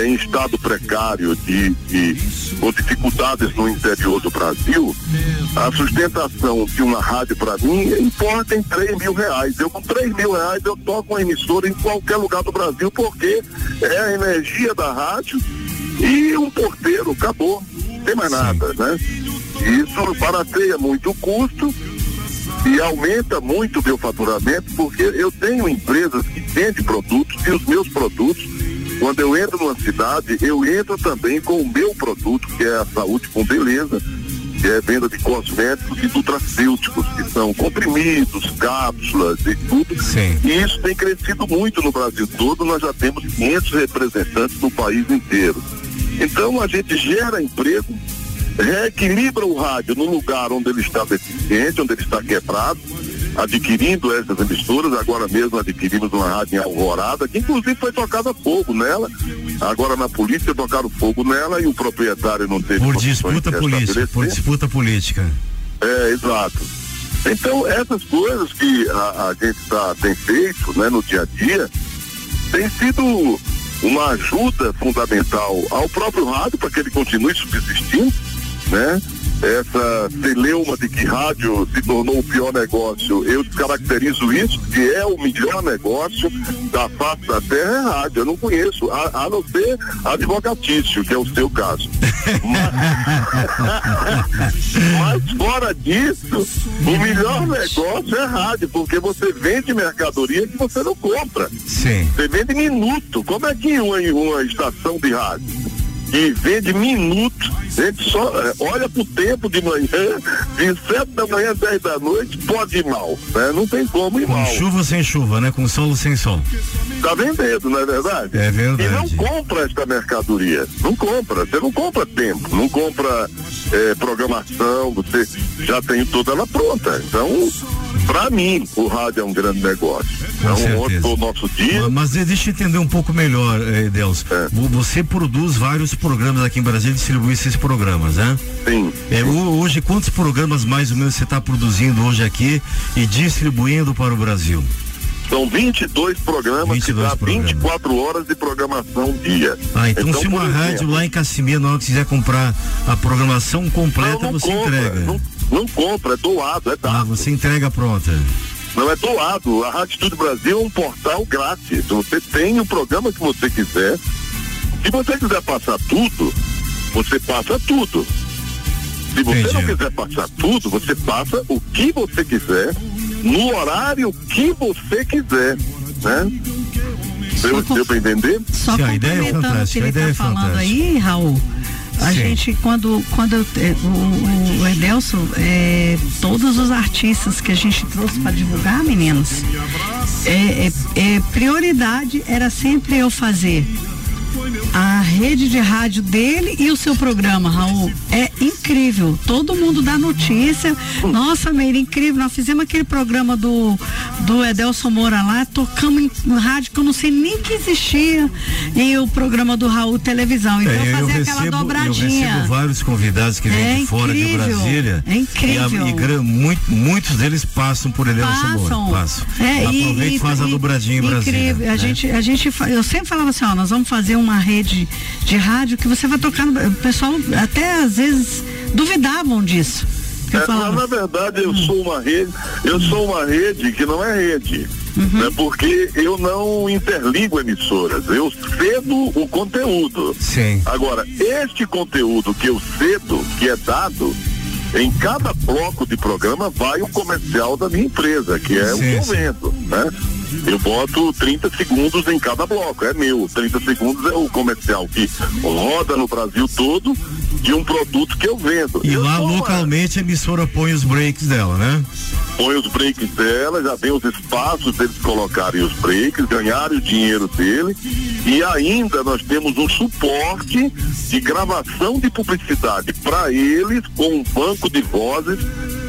em estado precário de, de com dificuldades no interior do Brasil, a sustentação de uma rádio para mim importa em 3 mil reais. Eu com 3 mil reais eu toco uma emissora em qualquer lugar do Brasil, porque é a energia da rádio e um porteiro, acabou. Não tem mais nada, né? Isso barateia muito o custo e aumenta muito o meu faturamento, porque eu tenho empresas que vendem produtos e os meus produtos, quando eu entro numa cidade, eu entro também com o meu produto, que é a saúde com beleza, que é venda de cosméticos e nutracêuticos, que são comprimidos, cápsulas e tudo. E isso tem crescido muito no Brasil todo, nós já temos 500 representantes no país inteiro. Então a gente gera emprego reequilibra o rádio no lugar onde ele está deficiente, onde ele está quebrado, adquirindo essas emissoras, agora mesmo adquirimos uma rádio em Alvorada, que inclusive foi tocada fogo nela, agora na polícia tocaram fogo nela e o proprietário não teve Por disputa política, por disputa política. É, exato. Então, essas coisas que a, a gente tá, tem feito né, no dia a dia tem sido uma ajuda fundamental ao próprio rádio para que ele continue subsistindo, né? Essa celeuma de que rádio se tornou o pior negócio, eu descaracterizo isso, que é o melhor negócio da face da terra é rádio. Eu não conheço, a, a não ser advocatício, que é o seu caso. Mas fora disso, o melhor negócio é rádio, porque você vende mercadoria que você não compra. Sim. Você vende minuto. Como é que uma, uma estação de rádio que vende minuto, gente só eh, olha pro tempo de manhã, de sete da manhã, dez da noite, pode ir mal, né? Não tem como ir Com mal. chuva ou sem chuva, né? Com sol sem sol. Tá vendendo, não é verdade? É verdade. E não compra esta mercadoria. Não compra. Você não compra tempo, não compra eh, programação, você já tem toda ela pronta. Então, pra mim, o rádio é um grande negócio. Com Então, certeza. onde foi o nosso dia. Mas eh, deixa eu entender um pouco melhor, eh, Deus. É. Vo- Você produz vários programas aqui em Brasília e distribui esses programas, né? Sim. É, ho- hoje, quantos programas mais ou menos você está produzindo hoje aqui e distribuindo para o Brasil? São 22 programas 22 que dá programas. 24 horas de programação dia. Ah, então, se uma por rádio exemplo, lá em Casimiro, na hora que quiser comprar a programação completa, não, não você compra, entrega. Não, não compra, é doado, é dado. Ah, você entrega pronta. Não é doado. A Rádio Estúdio Brasil é um portal grátis. Você tem o programa que você quiser. Se você quiser passar tudo, você passa tudo. Se você não Entendi. quiser passar tudo, você passa o que você quiser, no horário que você quiser, né? Deu, deu pra entender? Só Sim, a ideia é complementando o que ele ideia é falando aí, Raul. A Sim. gente, quando, quando eh, o, o Edelso, eh, todos os artistas que a gente trouxe para divulgar, meninos, é, é- é, prioridade era sempre eu fazer a rede de rádio dele e o seu programa, Raul. É incrível. Todo mundo dá notícia. Nossa, Meire, incrível. Nós fizemos aquele programa do, do Edelson Moura lá, tocamos em, no rádio que eu não sei nem que existia. E o programa do Raul Televisão. Então É, eu, fazer aquela recebo, eu dobradinha. recebo vários convidados que vêm É de fora de incrível, Brasília. é incrível. E, a- e muito- muitos deles passam por Edelson Passam. Moura. Passam. É, Aproveita e, faz a dobradinha em Brasília. Incrível. A né? gente, a gente, eu sempre falava assim, ó, nós vamos fazer uma rede de rádio que você vai tocar no, o pessoal até às vezes duvidavam disso. Eu É, mas, na verdade, eu sou uma rede, eu sou uma rede que não é rede. Né, porque eu não interligo emissoras, eu cedo o conteúdo. Sim. Agora, este conteúdo que eu cedo, que é dado, em cada bloco de programa vai o comercial da minha empresa, que é o que Sim, eu sim. vendo, né? Eu boto 30 segundos em cada bloco, é meu. 30 segundos é o comercial que roda no Brasil todo de um produto que eu vendo. E Eu lá sou localmente a emissora põe os breaks dela, né? põe os breaks dela, já vem os espaços deles colocarem os breaks, ganharem o dinheiro dele e ainda nós temos um suporte de gravação de publicidade para eles com um banco de vozes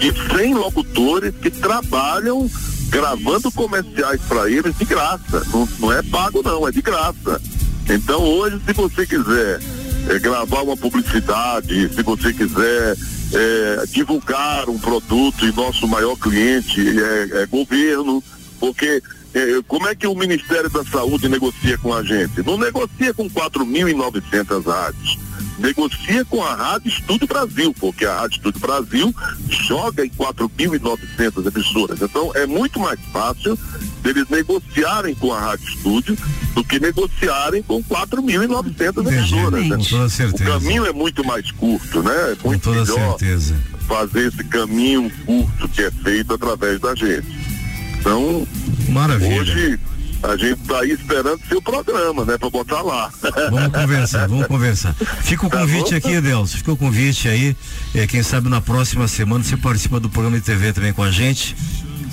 de 100 locutores que trabalham gravando comerciais para eles de graça. Não, não é pago não, é de graça. Então hoje se você quiser eh, gravar uma publicidade, se você quiser eh, divulgar um produto e nosso maior cliente é, é governo, porque eh, como é que o Ministério da Saúde negocia com a gente? Não negocia com 4.900 rádios. Negocia com a Rádio Estúdio Brasil, porque a Rádio Estúdio Brasil joga em 4.900 emissoras. Então é muito mais fácil deles negociarem com a Rádio Estúdio do que negociarem com 4.900 emissoras. né? Com toda O certeza. caminho é muito mais curto, né? É Com muito toda melhor certeza. fazer esse caminho curto que é feito através da gente. Então, Maravilha. hoje a gente está aí esperando seu programa, né? Para botar lá. Vamos conversar, vamos conversar. Fica o Tá convite bom? aqui, Edelso. Fica o convite aí. eh, quem sabe na próxima semana você participa do programa de TV também com a gente.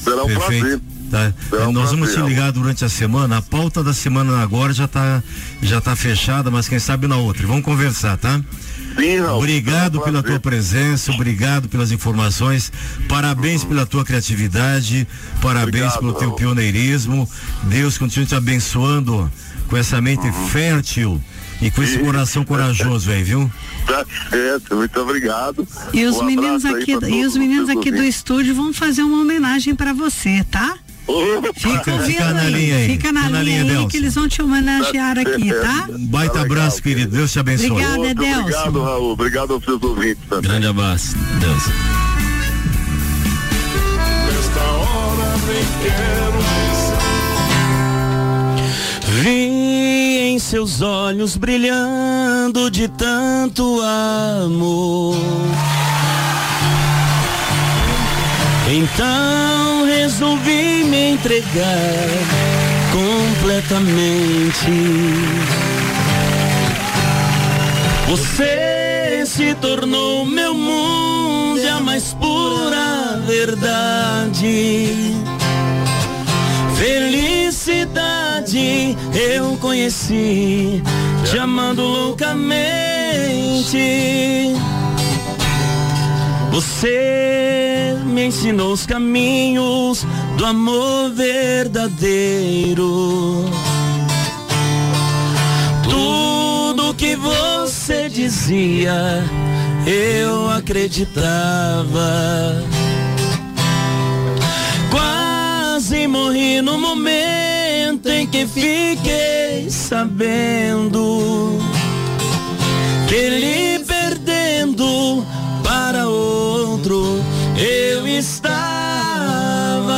Será um prazer. Tá? Nós vamos te ligar durante a semana. A pauta da semana agora já tá, já tá fechada, mas quem sabe na outra. Vamos conversar, tá? Sim, Raul. Obrigado pela tua presença, obrigado pelas informações, parabéns pela tua criatividade, parabéns Obrigado, pelo teu Raul. pioneirismo. Deus continue te abençoando com essa mente Uhum. fértil e com esse coração corajoso aí, viu? Tá certo, muito obrigado. E os Um meninos aqui, e os meninos aqui do estúdio vão fazer uma homenagem pra você, tá? Fica fica na linha aí, Fica na, fica na linha, linha, aí que eles vão te homenagear aqui, tá? Um baita abraço, querido. Deus te abençoe. Obrigada, Edelson. Obrigado, Raul. Obrigado aos seus ouvintes também. Grande abraço. Deus. Nesta hora bem quero Vi em seus olhos brilhando de tanto amor. Então resolvi me entregar completamente. Você se tornou meu mundo e a mais pura verdade. Felicidade eu conheci, te amando loucamente. Você me ensinou os caminhos do amor verdadeiro. Tudo que você dizia, eu acreditava. Quase morri no momento em que fiquei sabendo que estava.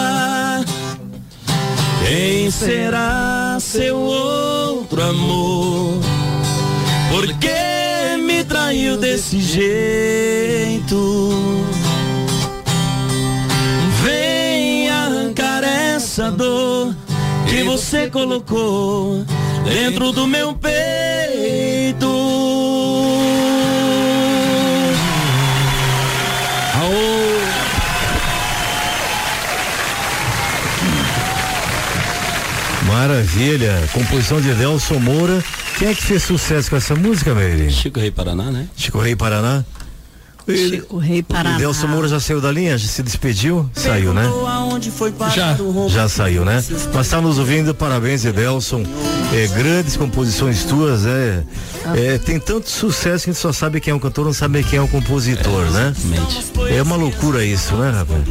Quem será seu outro amor? Por que me traiu desse jeito? Vem arrancar essa dor que você colocou dentro do meu peito. Maravilha. Composição de Delson Moura. Quem é que fez sucesso com essa música, Meire? Chico Rei Paraná, né? Chico Rei Paraná. Chico Rei Paraná. O Delson Moura já saiu da linha? Já se despediu? Saiu, né? Já. Já saiu, né? Mas tá nos ouvindo, parabéns, Edelson. É, grandes composições tuas, é, é, Tem tanto sucesso que a gente só sabe quem é o cantor, não sabe quem é o compositor, né? É uma loucura isso, né, rapaz?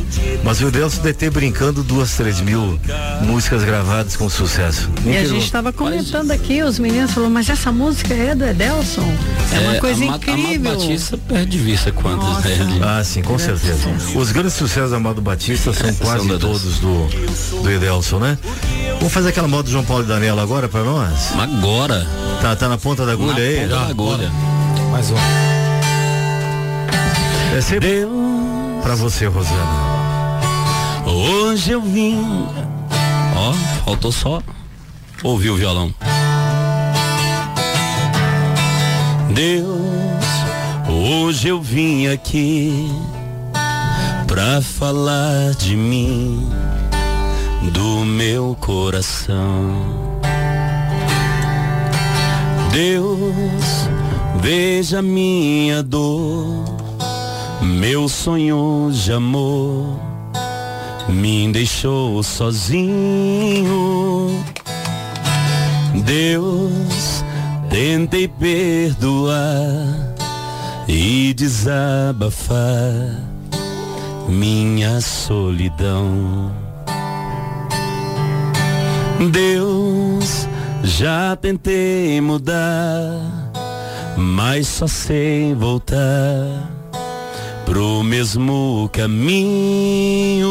Mas o Edelson deve ter brincando duas, três mil músicas gravadas com sucesso. E a gente estava comentando aqui, os meninos falaram, mas essa música é do Edelson? É uma coisa Amado- incrível. Amado Batista perde de vista quantas, né? Ele- Ah, sim, com certeza. Os grandes sucessos do Amado Batista são quase São todos do, do Edelson, né? Vamos fazer aquela moda do João Paulo e Daniela agora pra nós? Agora? Tá, tá na ponta da agulha Na aí? ponta da agulha. Mais um. É sempre pra você, Rosana. Hoje eu vim. Ó, faltou só ouvir o violão. Deus, hoje eu vim aqui pra falar de mim, do meu coração. Deus, veja minha dor, meu sonho de amor me deixou sozinho. Deus, tentei perdoar e desabafar minha solidão. Deus, já tentei mudar, mas só sei voltar pro mesmo caminho.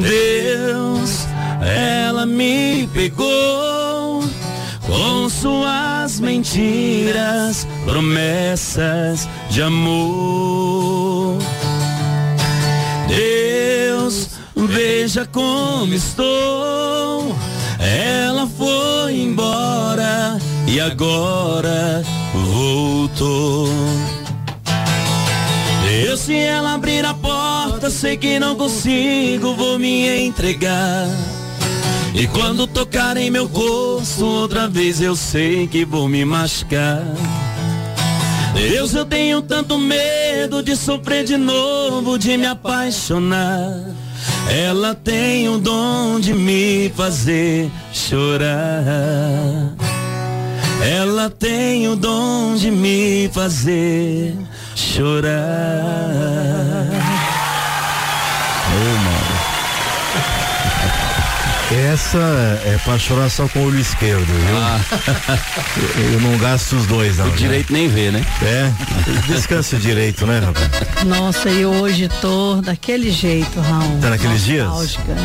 Deus, ela me pegou com suas mentiras, promessas de amor. Deus, veja como estou. Ela foi embora e agora voltou. Eu se ela abrir a porta, sei que não consigo, vou me entregar. E quando tocar em meu rosto outra vez, eu sei que vou me machucar. Deus, eu tenho tanto medo de sofrer de novo, de me apaixonar. Ela tem o dom de me fazer chorar. Ela tem o dom de me fazer chorar. Essa é pra chorar só com o olho esquerdo, viu? Eu, eu não gasto os dois, não. O direito nem vê, né? É, descansa direito, né, rapaz? Nossa, e hoje tô daquele jeito, Raul. Tá naqueles dias? Nostálgica.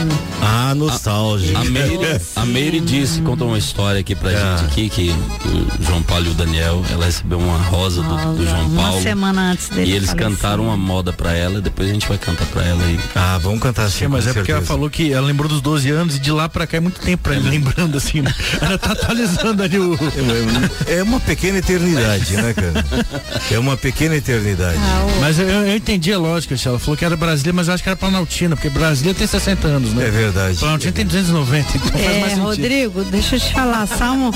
Ah, nostálgico. A Meire, a Meire disse, contou uma história aqui pra gente aqui, que o João Paulo e o Daniel, ela recebeu uma rosa do, do João Uma Paulo. semana antes dele E eles falecer. cantaram uma moda pra ela, depois a gente vai cantar pra ela aí. Ah, vamos cantar sim. Sim, mas é porque ela falou que ela lembrou dos 12 anos e de lá pra cá é muito tempo pra ele lembrando assim, né? Ela tá atualizando ali o. É uma pequena eternidade, né, cara? É uma pequena eternidade. Mas eu, eu entendi a lógica. Ela falou que era Brasília, mas eu acho que era Planaltina, porque Brasília tem 60 anos, né? É verdade. Planaltina tem 290, então faz mais É, sentido. Rodrigo, deixa eu te falar, Salmo,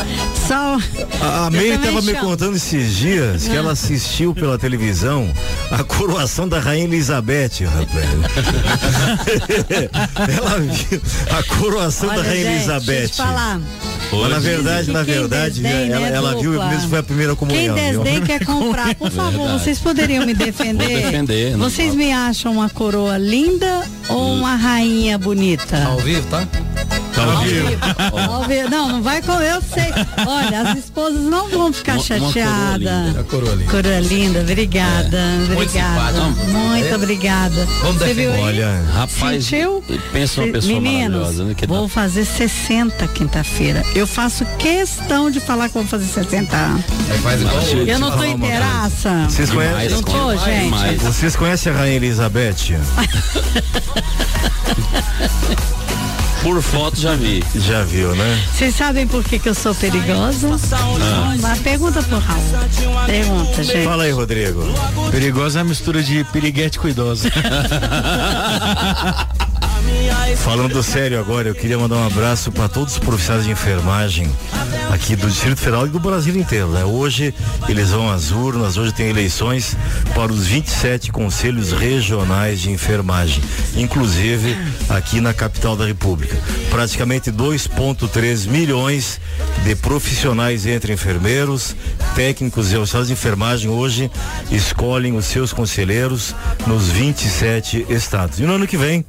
Salmo. A, a Meire estava me contando esses dias que Ah. ela assistiu pela televisão a coroação da Rainha Elizabeth, rapaz. ela viu a coroação Olha, da Rainha gente, Elizabeth. Deixa eu te falar. Mas na verdade, na quem verdade, desdém, ela, né, ela viu mesmo foi a primeira Quem comunhão. viu? desdém quer comprar. Por favor, Verdade. vocês poderiam me defender? Vou defender, Vocês me acham uma coroa linda ou uma rainha bonita? Ao vivo, tá? Tá ao vivo. Ao vivo. Não, não vai com eu sei. Olha, as esposas não vão ficar Uma- uma coroa chateadas. linda. A coroa linda. Coroa linda, obrigada, Muito obrigada. Muito É. obrigada. Vamos Você viu aí? Olha, rapaz, Sentiu? pensa uma pessoa Meninos, maravilhosa, né? Que vou fazer 60 quinta-feira. Eu faço questão de falar que vou fazer 60 anos. Eu não tô inteiraça. Vocês conhecem? Não tô, gente. Vocês conhecem a Rainha Elizabeth? Por foto já vi. Já viu, né? Vocês sabem por que, que eu sou perigosa? Ah. Pergunta pro Raul. Pergunta, gente. Fala aí, Rodrigo. Perigosa é a mistura de piriguete com idosa. Falando sério agora, eu queria mandar um abraço para todos os profissionais de enfermagem aqui do Distrito Federal e do Brasil inteiro. Né? Hoje eles vão às urnas, hoje tem eleições para os 27 conselhos regionais de enfermagem, inclusive aqui na capital da República. Praticamente 2,3 milhões de profissionais entre enfermeiros, técnicos e auxiliares de enfermagem hoje escolhem os seus conselheiros nos 27 estados. E no ano que vem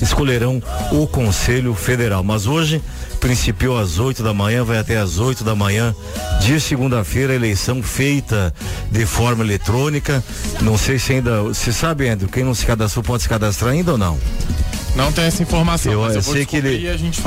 escolherão o Conselho Federal. Mas hoje, principiou às 8 da manhã, vai até às 8 da manhã de segunda-feira, eleição feita de forma eletrônica. Não sei se ainda. Você sabe, Andrew, quem não se cadastrou pode se cadastrar ainda ou não? Não tem essa informação. Eu, eu sei que ele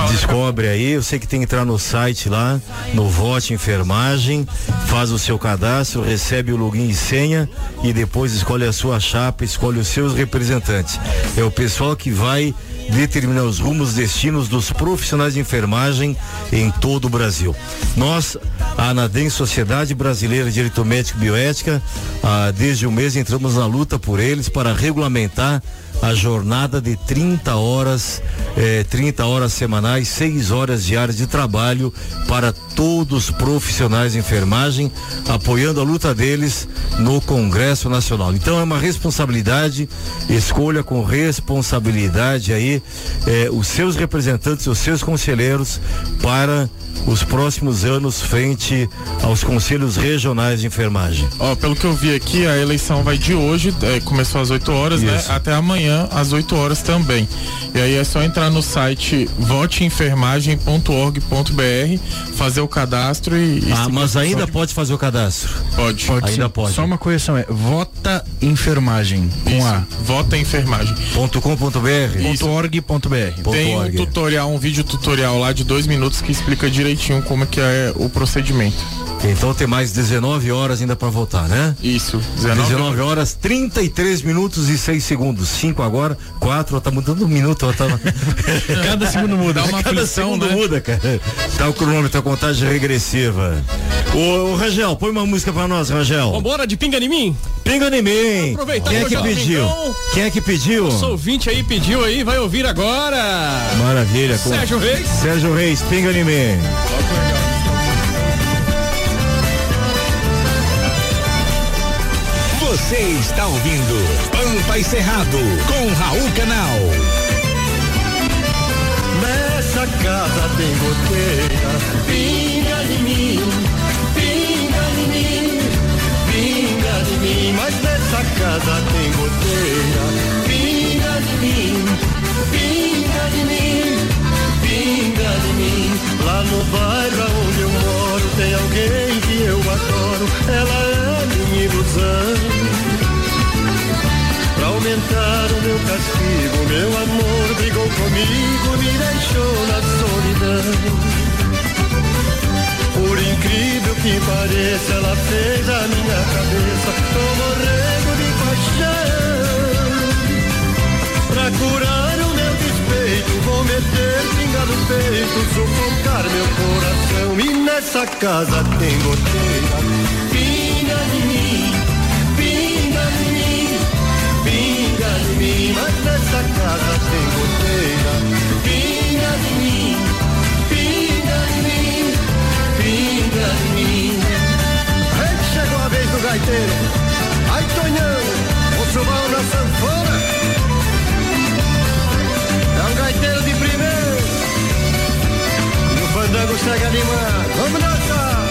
descobre aí, eu sei que tem que entrar no site lá, no Vote Enfermagem, faz o seu cadastro, recebe o login e senha e depois escolhe a sua chapa, escolhe os seus representantes. É o pessoal que vai determinar os rumos, destinos dos profissionais de enfermagem em todo o Brasil. Nós, a Anadem Sociedade Brasileira de Direito Médico e Bioética, ah, desde o mês entramos na luta por eles para regulamentar a jornada de 30 horas, eh, 30 horas semanais, 6 horas diárias de trabalho para todos os profissionais de enfermagem, apoiando a luta deles no Congresso Nacional. Então é uma responsabilidade, escolha com responsabilidade aí eh, os seus representantes, os seus conselheiros para os próximos anos frente aos conselhos regionais de enfermagem. Ó, pelo que eu vi aqui, a eleição vai de hoje, é, começou às 8 horas, né? Isso. Até amanhã, às 8 horas também. E aí é só entrar no site voteenfermagem.org.br, fazer o cadastro e. e Ah, mas ainda instrução pode fazer o cadastro. Pode. Ainda sim. pode. Só uma correção é vota enfermagem com A. Vota enfermagem. .com.br .org.br. Tem um tutorial, um vídeo tutorial lá de dois minutos que explica direitinho como é que é o procedimento. Então tem mais 19 horas ainda para votar, né? Isso, 19, 19 horas, 33 minutos e 6 segundos. 5 agora, 4, tá mudando um minuto. ó, Tá... Cada segundo muda. Dá uma Cada aflição, segundo né? muda, cara. Tá o cronômetro, a contagem regressiva. Ô, ô Rangel, põe uma música pra nós, Rangel. Vambora de pinga em mim? Pinga em mim. Aproveitar Quem é que o pediu? domingão. Quem é que pediu? Nosso ouvinte aí pediu aí, vai ouvir agora. Maravilha. com- Sérgio Reis. Sérgio Reis, pinga em mim. Você está ouvindo Pampa e Cerrado com Raul Canal. Nessa casa tem goteira, pinga de mim, pinga de mim, pinga de mim. Mas nessa casa tem goteira, pinga de mim, pinga No bairro onde eu moro tem alguém que eu adoro, ela é minha ilusão. Pra aumentar o meu castigo, meu amor brigou comigo, me deixou na solidão. Por incrível que pareça, ela fez a minha cabeça, tô morrendo de paixão. Pra curar meter pinga no peito, sufocar meu coração. E nessa casa tem goteira, pinga de mim, pinga de mim, pinga de mim. Mas nessa casa tem goteira, pinga de mim, pinga de mim, pinga de mim. Aí chegou a vez do gaiteiro. Ai, Tonhão, o subão na sanfona. O fandango segue animado. Vamos dançar!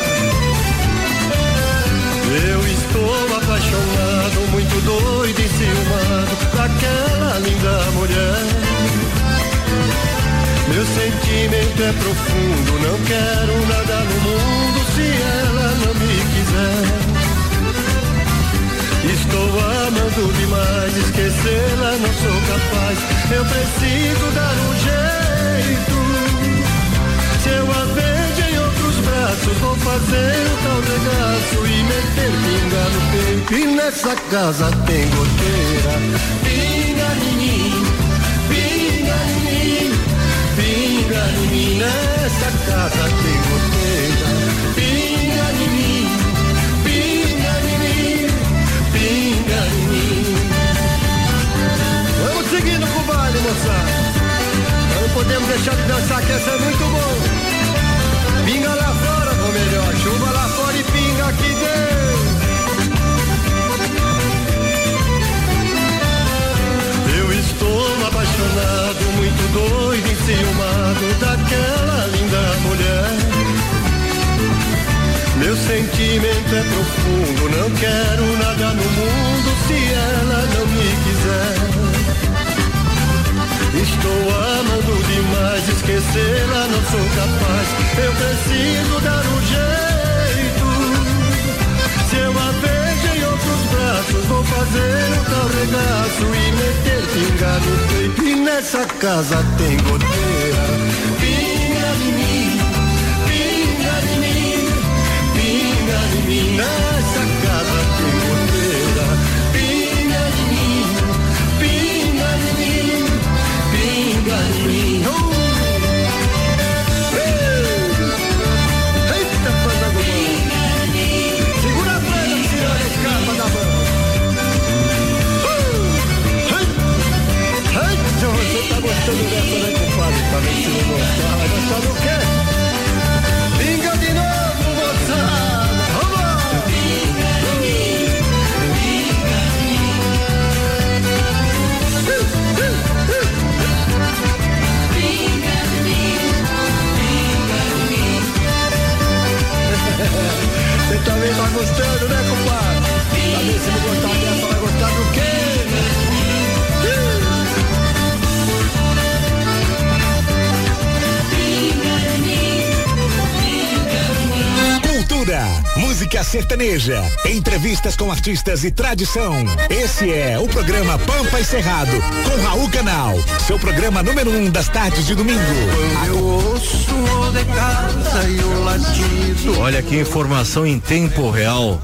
Eu estou apaixonado, muito doido e ciumado daquela linda mulher. Meu sentimento é profundo, não quero nada no mundo se ela não me quiser. Estou amando demais, esquecê-la não sou capaz. Eu preciso dar um jeito. Eu a vejo em outros braços, vou fazer o tal regaço e meter pinga no peito. E nessa casa tem goteira. Pinga em mim, pinga em mim, pinga em mim. Nessa casa tem goteira. Pinga em mim, pinga em mim, pinga em mim. Vamos seguindo com o baile, moçada. Podemos deixar de dançar, que essa é muito bom. Pinga lá fora, ou melhor, chuva lá fora e pinga aqui dentro. Eu estou apaixonado, muito doido e ciumado daquela linda mulher. Meu sentimento é profundo, não quero nada no mundo se ela não me quiser. Estou demais, esquecê-la não sou capaz. Eu preciso dar um jeito. Se eu a vejo em outros braços, vou fazer um tal regaço e meter pinga no peito. E nessa casa tem goteira. Pinga de mim, pinga de mim, pinga de mim. Gostando dessa, né, compadre? Pra ver se não gostar. Vai gostar do quê? Pinga de novo, moçada! Vamos! Pinga de mim, Você também tá gostando, né, compadre? Pra ver se não gostar dessa, Cultura, música sertaneja, entrevistas com artistas e tradição. Esse é o programa Pampa e Cerrado, com Raul Canal. Seu programa número um das tardes de domingo. Eu ouço o de casa e o latido. Olha que informação em tempo real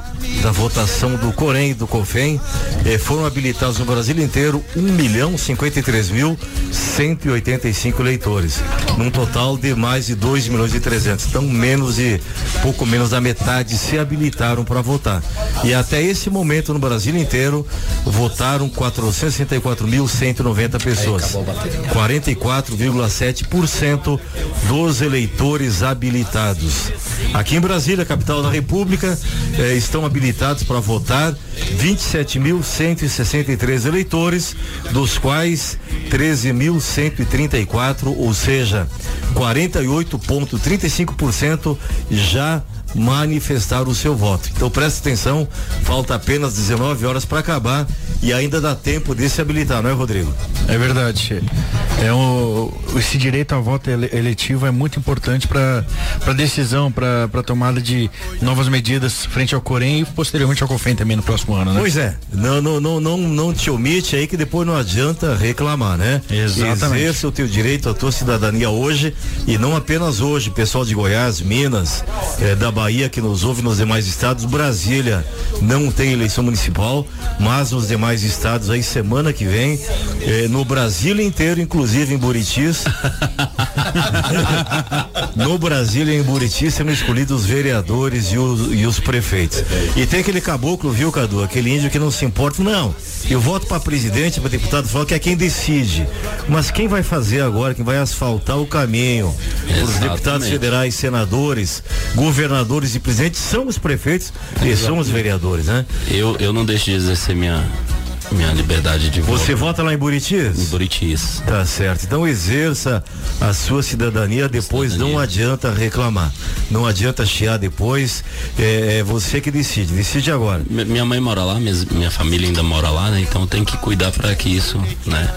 da votação do Corém e do COFEM. Eh, foram habilitados no Brasil inteiro 1 milhão 53 mil 185 eleitores, num total de mais de 2 milhões e 300. Então, menos de pouco menos da metade se habilitaram para votar. E até esse momento no Brasil inteiro votaram 464.190 pessoas. 44,7% dos eleitores habilitados. Aqui em Brasília, capital da República, eh, estão habilitados para votar 27.163 eleitores, dos quais 13.134, ou seja, 48,35% já manifestaram o seu voto. Então preste atenção, falta apenas 19 horas para acabar e ainda dá tempo de se habilitar, não é, Rodrigo? É verdade. É um, esse direito a voto ele- eletivo é muito importante para para decisão, para para tomada de novas medidas frente ao Corém e posteriormente ao COFEM também no próximo ano, né? Pois é, não, não, não, não, não te omite aí que depois não adianta reclamar, né? Exatamente. Exerça o teu direito, a tua cidadania hoje e não apenas hoje, pessoal de Goiás, Minas, eh, da Bahia que nos ouve nos demais estados, Brasília não tem eleição municipal, mas nos demais estados aí semana que vem, eh, no Brasil inteiro, inclusive em Buritis, no Brasil e em Buriti serão escolhidos os vereadores e os, e os prefeitos. E tem aquele caboclo, viu, Cadu? Aquele índio que não se importa. Não, eu voto para presidente, para deputado, fala que é quem decide. Mas quem vai fazer agora, quem vai asfaltar o caminho os deputados federais, senadores, governadores e presidentes são os prefeitos e são os vereadores, né? Eu, eu não deixo de exercer minha, minha liberdade de voto. Você vota lá em Buritis? Em Buritis. Tá certo. Então exerça a sua cidadania, depois não adianta reclamar. Não adianta chiar depois. É, é você que decide. Decide agora. Mi- Minha mãe mora lá, minha, minha família ainda mora lá, né? Então tem que cuidar para que isso, né?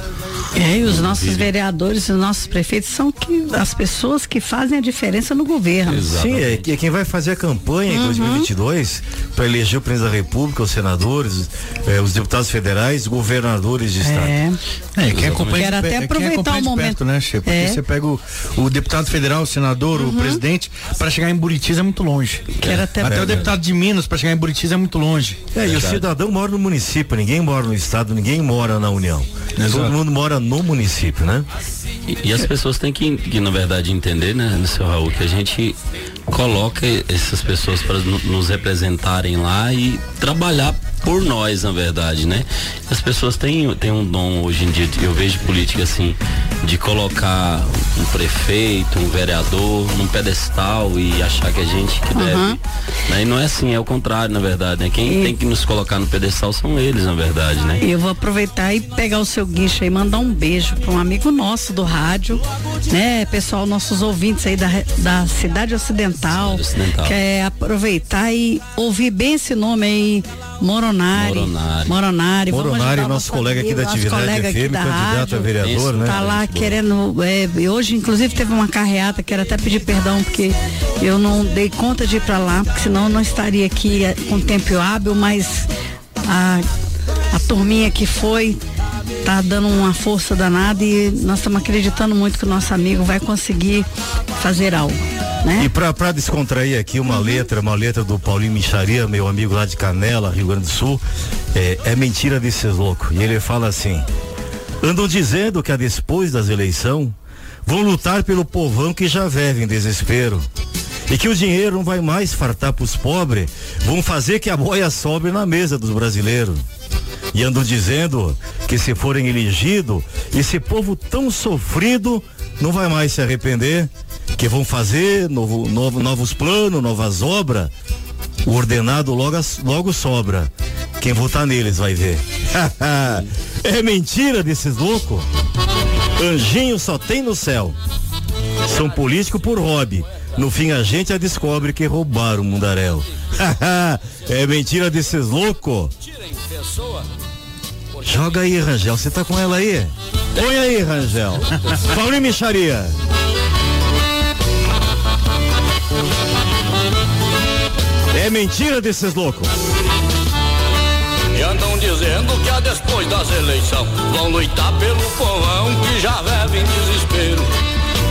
É, e os nossos vereadores e os nossos prefeitos são que, as pessoas que fazem a diferença no governo. Sim, é, que- quem vai fazer a campanha em Uhum. 2022 para eleger o presidente da República, os senadores, eh, os deputados federais, governadores de estado. É. É, quem acompanha Quero de até aproveitar acompanha o momento. perto, né, Che? Porque É. você pega o, o deputado federal, o senador, o presidente, para chegar em Buritis é muito longe. Quero até- até É o deputado de Minas, para chegar em Buritis é muito longe. É, e o cidadão mora no município, ninguém mora no estado, ninguém mora na União. Todo mundo mora no município, né? E, e as pessoas têm que, que, na verdade, entender, né, seu Raul, que a gente coloca essas pessoas para nos representarem lá e trabalhar por nós, na verdade, né? As pessoas têm, têm um dom hoje em dia, eu vejo política assim, de colocar um prefeito, um vereador num pedestal e achar que a gente que deve. Uhum. Né? E não é assim, é o contrário, na verdade, né? Quem tem que nos colocar no pedestal são eles, na verdade, né? Eu vou aproveitar e pegar o seu guincho aí e mandar um beijo para um amigo nosso do rádio, né? Pessoal, nossos ouvintes aí da, da Cidade Ocidental. Ocidental. Quer aproveitar e ouvir bem esse nome aí, Moronari. Moronari. Moronari. Moronari, ajudar o nosso colega aqui da nosso atividade colega aqui FM, da candidato a rádio. vereador, né? Tá lá querendo. é, hoje, inclusive, teve uma carreata, quero até pedir perdão, porque eu não dei conta de ir para lá, porque senão eu não estaria aqui eh, com tempo hábil, mas a, a turminha que foi tá dando uma força danada e nós estamos acreditando muito que o nosso amigo vai conseguir fazer algo. Né? E pra descontrair aqui uma letra, uma letra do Paulinho Micharia, meu amigo lá de Canela, Rio Grande do Sul, é, é mentira desses loucos. E ele fala assim: andam dizendo que a depois das eleições vão lutar pelo povão que já vive em desespero. E que o dinheiro não vai mais fartar pros pobres, vão fazer que a boia sobre na mesa dos brasileiros. E andam dizendo que se forem elegidos, esse povo tão sofrido não vai mais se arrepender, que vão fazer novo, novo- novos planos, novas obras. O ordenado logo, logo sobra. Quem votar neles vai ver. é mentira desses loucos. Anjinho só tem no céu. São políticos por hobby. No fim a gente a descobre que roubaram o mundaréu. é mentira desses loucos. Joga aí, Rangel. Você tá com ela aí? Põe aí, Rangel. Paulinho Micharia. É mentira desses loucos. E andam dizendo que a depois das eleições vão lutar pelo povão que já vive em desespero.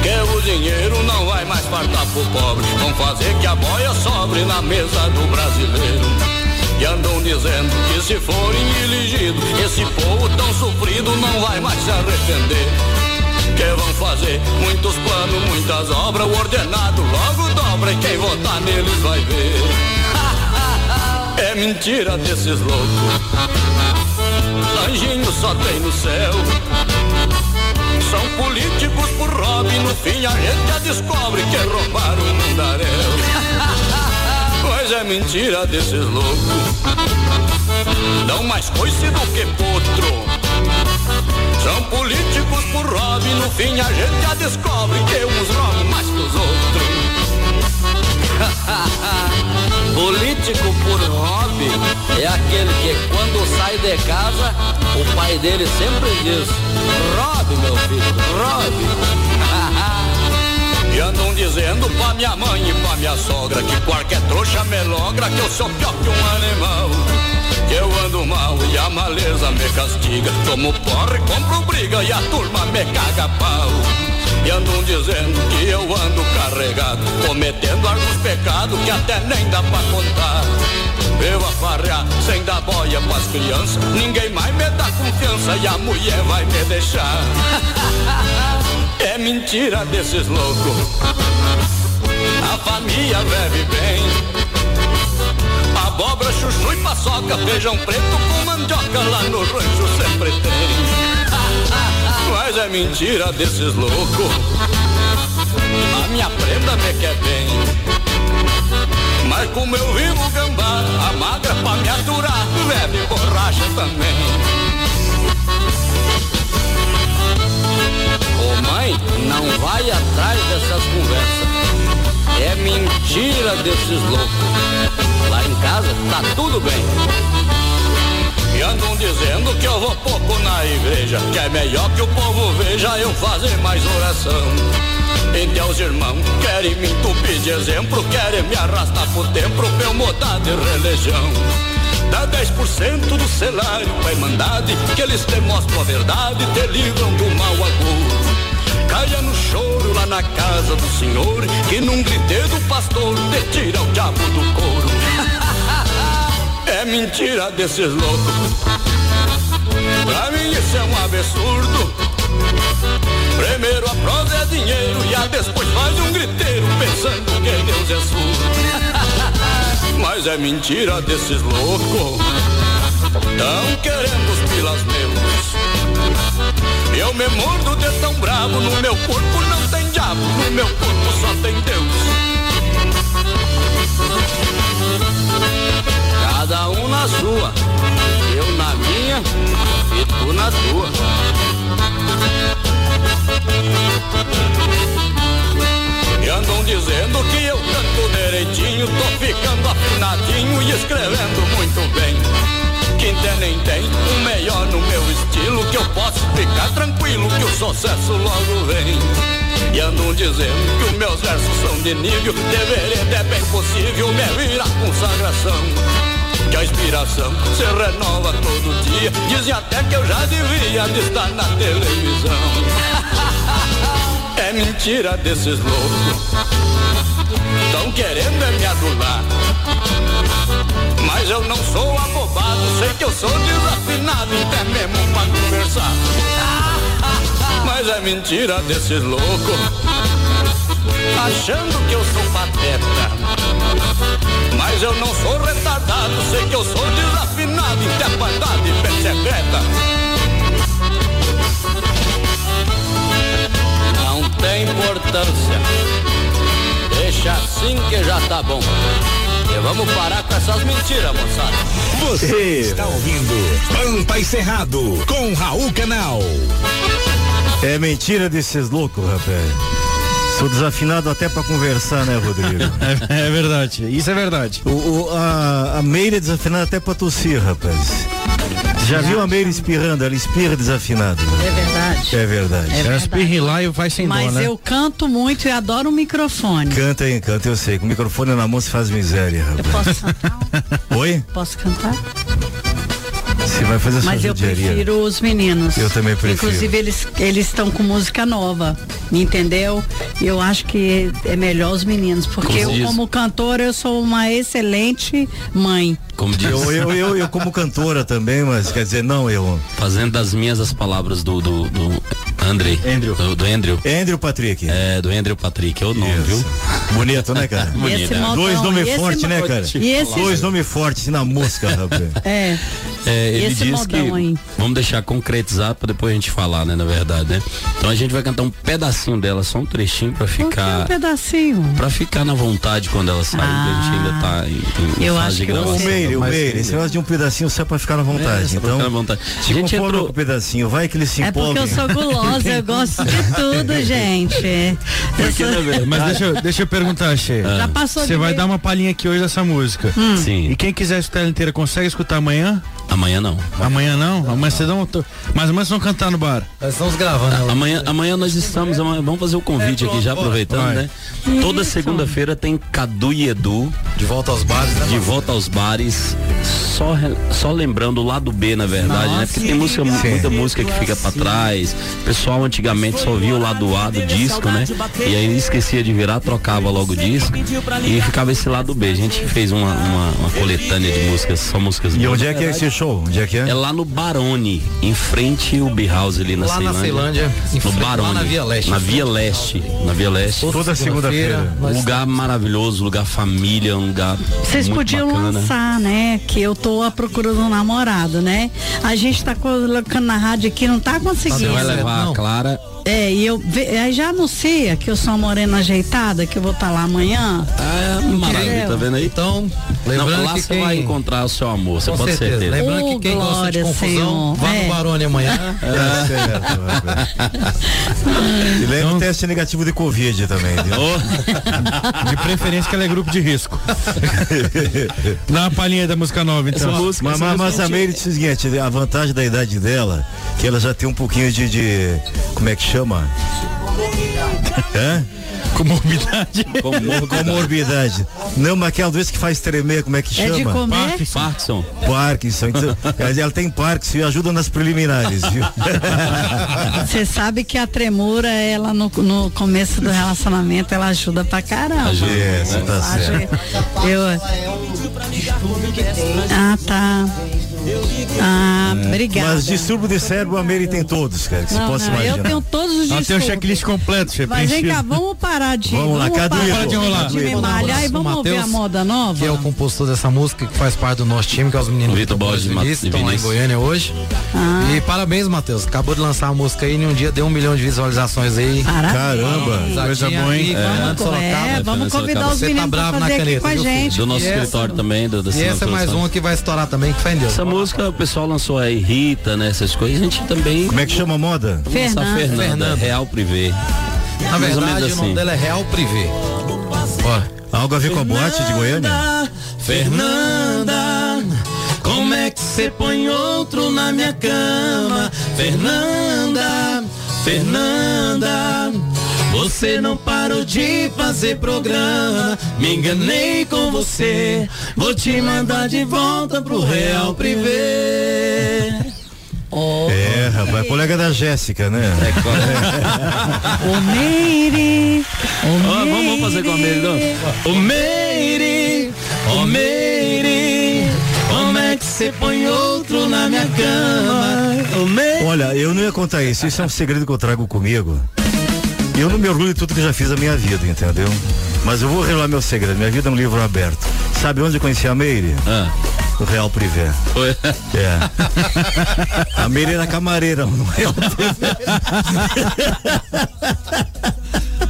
Que o dinheiro não vai mais fartar pro pobre, vão fazer que a boia sobre na mesa do brasileiro. E andam dizendo que se forem elegidos, esse povo tão sofrido não vai mais se arrepender. Que vão fazer muitos planos, muitas obras, o ordenado logo dobra e quem votar neles vai ver. É mentira desses loucos. Anjinho só tem no céu. São políticos por hobby, no fim a gente já descobre que roubaram o mundaréu. Mas é mentira desses loucos. Dão mais coice do que potro. São políticos por hobby, no fim a gente já descobre que uns roubam mais que os outros. Político por hobby é aquele que quando sai de casa, o pai dele sempre diz, robe meu filho, robe. E andam dizendo pra minha mãe e pra minha sogra que qualquer trouxa me logra que eu sou pior que um animal. Que eu ando mal e a maleza me castiga. Tomo porre, compro briga e a turma me caga pau. E andam dizendo que eu ando carregado, cometendo alguns pecados que até nem dá pra contar. Eu a farrear sem dar boia pras crianças, ninguém mais me dá confiança e a mulher vai me deixar. É mentira desses loucos. A família vive bem. Abóbora, chuchu e paçoca, feijão preto com mandioca lá no rancho sempre tem. Mas é mentira desses loucos. A minha prenda me quer bem. Mas como eu vivo gambá, a magra pra me aturar, bebe borracha também. Mãe, não vai atrás dessas conversas. É mentira desses loucos. Lá em casa tá tudo bem. E andam dizendo que eu vou pouco na igreja Que é melhor que o povo veja eu fazer mais oração Então os irmãos querem me entupir de exemplo Querem me arrastar pro templo pra eu mudar de religião Dá 10% do salário pra irmandade Que eles te mostram a verdade Te livram do mal agudo Caia no choro lá na casa do senhor Que num griteiro do pastor Te tira o diabo do couro É mentira desses loucos. Pra mim isso é um absurdo. Primeiro a prosa é dinheiro e a depois faz um griteiro pensando que Deus é surdo. Mas é mentira desses loucos. Tão querendo os pilas meus. Eu me mordo de tão bravo, no meu corpo não tem diabo, no meu corpo só tem Deus. Cada um na sua, eu na minha e tu na tua. E andam dizendo que eu canto direitinho, tô ficando afinadinho e escrevendo muito bem. Quem tem nem tem, o melhor no meu estilo, que eu posso ficar tranquilo que o sucesso logo vem. E andam dizendo que os meus versos são de nível, deveria, é bem possível, me vir a consagração que a inspiração se renova todo dia. Dizem até que eu já devia de estar na televisão. É mentira desses loucos. Tão querendo é me adular. Mas eu não sou abobado, sei que eu sou desafinado, até mesmo pra conversar. Mas é mentira desses loucos. Achando que eu sou pateta. Mas eu não sou retardado, sei que eu sou desafinado, interpretado e persegueta. Não tem importância. Deixa assim que já tá bom. E vamos parar com essas mentiras, moçada. Você está ouvindo Pampa e Cerrado com Raul Canal. É mentira desses loucos, rapaz. Sou desafinado até pra conversar, né, Rodrigo? É, é verdade, isso é verdade. O, o- a, a Meire é desafinada até pra tossir, rapaz. Já viu a Meire espirrando? Ela espirra desafinada. É verdade. É verdade. É Ela espirra e lá e vai sem Mas dó, né? eu canto muito e adoro o microfone. Canta aí, canta, eu sei. Com o microfone na mão se faz miséria, rapaz. Posso cantar? Oi? Posso cantar? Você vai fazer Mas eu judiaria. prefiro os meninos. Eu também prefiro. Inclusive, eles eles estão com música nova. entendeu? Eu acho que é melhor os meninos, porque Como se eu diz? como cantora eu sou uma excelente mãe. Como diz. Eu, eu, eu, eu como cantora também, mas quer dizer, não, eu. Fazendo das minhas as palavras do, do, do André. Andrew. Do, do Andrew. Andrew Patrick. É, do Andrew Patrick, é o nome, viu? Bonito, né, cara? Bonito. Modão, Dois nomes fortes, né, cara? E esse- Dois nomes fortes na música, rapaz. É. É, ele Esse diz que aí. vamos deixar concretizado para depois a gente falar, né, na verdade, né? Então a gente vai cantar um pedacinho dela, só um trechinho para Um ficar pedacinho. para ficar na vontade quando ela sair, que a gente ainda tá em, em Eu fase acho de que gravação. O Meire, o Meire, esse negócio de um pedacinho só pra ficar na vontade. É, só pra então, ficar na vontade. se A gente entrou- com o pedacinho, vai que ele se É porque eu sou gulosa, eu gosto de tudo, gente. Sou- Mas deixa, eu- deixa eu perguntar, Che. Já passou Você vai dar uma palhinha aqui hoje dessa música. Hum. Sim. E quem quiser escutar ela inteira, consegue escutar amanhã? Amanhã não. Amanhã não? Amanhã vocês dão. Mas amanhã vocês vão cantar no bar. Nós estamos gravando. ela. Amanhã, amanhã nós estamos, amanhã- vamos fazer o convite aqui já aproveitando, Vai. né? Toda segunda-feira tem Cadu e Edu De volta aos bares, né? de volta aos bares. Só, só lembrando o lado B, na verdade, né? Porque tem música, muita música que fica pra trás. O pessoal antigamente só via o lado A do disco, né? E aí esquecia de virar, trocava logo o disco e ficava esse lado B. A gente fez uma, uma, uma coletânea de músicas, só músicas E onde é que é esse show? Onde é que é? É lá no Barone, em frente ao House ali na Lá na Ceilândia. Ceilândia, em no Barone. lá na Via Leste. Na Via Leste. Na Via Leste. Toda segunda-feira. nós Lugar maravilhoso, lugar família, um lugar Vocês muito podiam bacana. lançar, né? Que eu tô à procura de um namorado, né? A gente tá colocando na rádio aqui, não tá Você conseguindo. vai levar Não. a Clara. É, e eu aí já anuncia que eu sou uma morena ajeitada, que eu vou estar lá amanhã. Ah, maravilha, Entendeu? tá vendo aí? Então, Não, lembrando lá que você quem... vai encontrar o seu amor, você Com pode certeza. certeza. Lembrando Oh, que quem gosta de glória, confusão, Senhor. vá É. no Barone amanhã. Tá certo, rapaz. E lembra o teste negativo de Covid também? De preferência que ela é grupo de risco. Dá uma palhinha da música nova, então. Essa música, Mas, mas, mas a Meire disse o seguinte, a vantagem da idade dela, que ela já tem um pouquinho de, de como é que chama? Hã? Comorbidade. Comorbidade. Não, mas aquela doença que faz tremer, como é que É chama? de comer? Parkinson. Parkinson. Parkinson. Então, ela- tem Parkinson e ajuda nas preliminares, viu? Você sabe que a tremura, ela no, no começo do relacionamento, ela ajuda pra caramba. Ajuda. É, você tá certo. Eu. Ah, tá. Ah, obrigada. Mas distúrbio de cérebro a Meire tem todos, cara, que você Não, possa não, imaginar. eu tenho todos os Ela tem distúrbios. checklist completo, chefe. Mas vem cá, vamos parar de. Vamos lá, Cadu, parar para de enrolar. de me malhar e vamos ouvir a moda nova. Que é o compositor dessa música, que faz parte do nosso time, que é os meninos Vitor Borges e e Mat- Vinícius, e estão lá em. Goiânia hoje. Ah. E parabéns, Matheus. Acabou de lançar a música aí, em um dia deu um milhão de visualizações aí. Parabéns. Caramba, coisa boa, hein? É, vamos convidar os Você tá meninos bravo pra na fazer aqui caneta, com a gente. Do nosso escritório também, do, E essa é mais uma que vai estourar também, que fé em Deus. Música o pessoal lançou aí, Rita, né? Essas coisas. A gente também. Como é que chama a moda? Fernanda. Fernanda, Fernanda. Real Privé. Na mais ou verdade, menos o nome assim. dela é Real Privé. Ó, Algo a ver com a boate de Goiânia? Fernanda, como é que você põe outro na minha cama? Fernanda, Fernanda, você não parou de fazer programa. Me enganei com você, vou te mandar de volta pro Real Privé. É, rapaz, colega da Jéssica, né? O Meire. O Ó, vamos, vamos fazer com a Meire, não? Ô Meire, ô Meire, como é que você põe outro na minha cama? Ô Meire. Olha, eu não ia contar isso, isso é um segredo que eu trago comigo. Eu não me orgulho de tudo que eu já fiz na minha vida, entendeu? Mas eu vou revelar meu segredo, minha vida é um livro aberto. Sabe onde eu conheci a Meire? Ah, No Real Privé. foi. É. A Meire era camareira no Real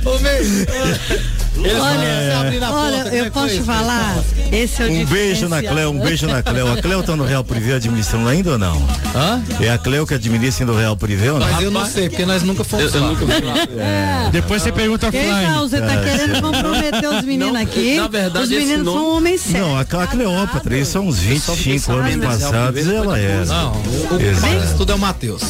Ô, Meire. Olha, olha, eu posso te falar? Esse é o Um beijo na. Cleo, um beijo na Cleo. A Cleo tá no Real Privé administrando ainda ou não? Hã? É a Cleo que administra no Real Privé ou não? Mas eu não sei, porque nós nunca fomos Eu, eu lá. nunca lá. Depois você pergunta Quem offline. tá, você tá É, querendo comprometer os meninos Não, aqui? na verdade, os meninos nome- são homens sérios. Não, a, a Cleópatra, isso há uns 25 anos passados, ela. Não, o o tudo é o Matheus.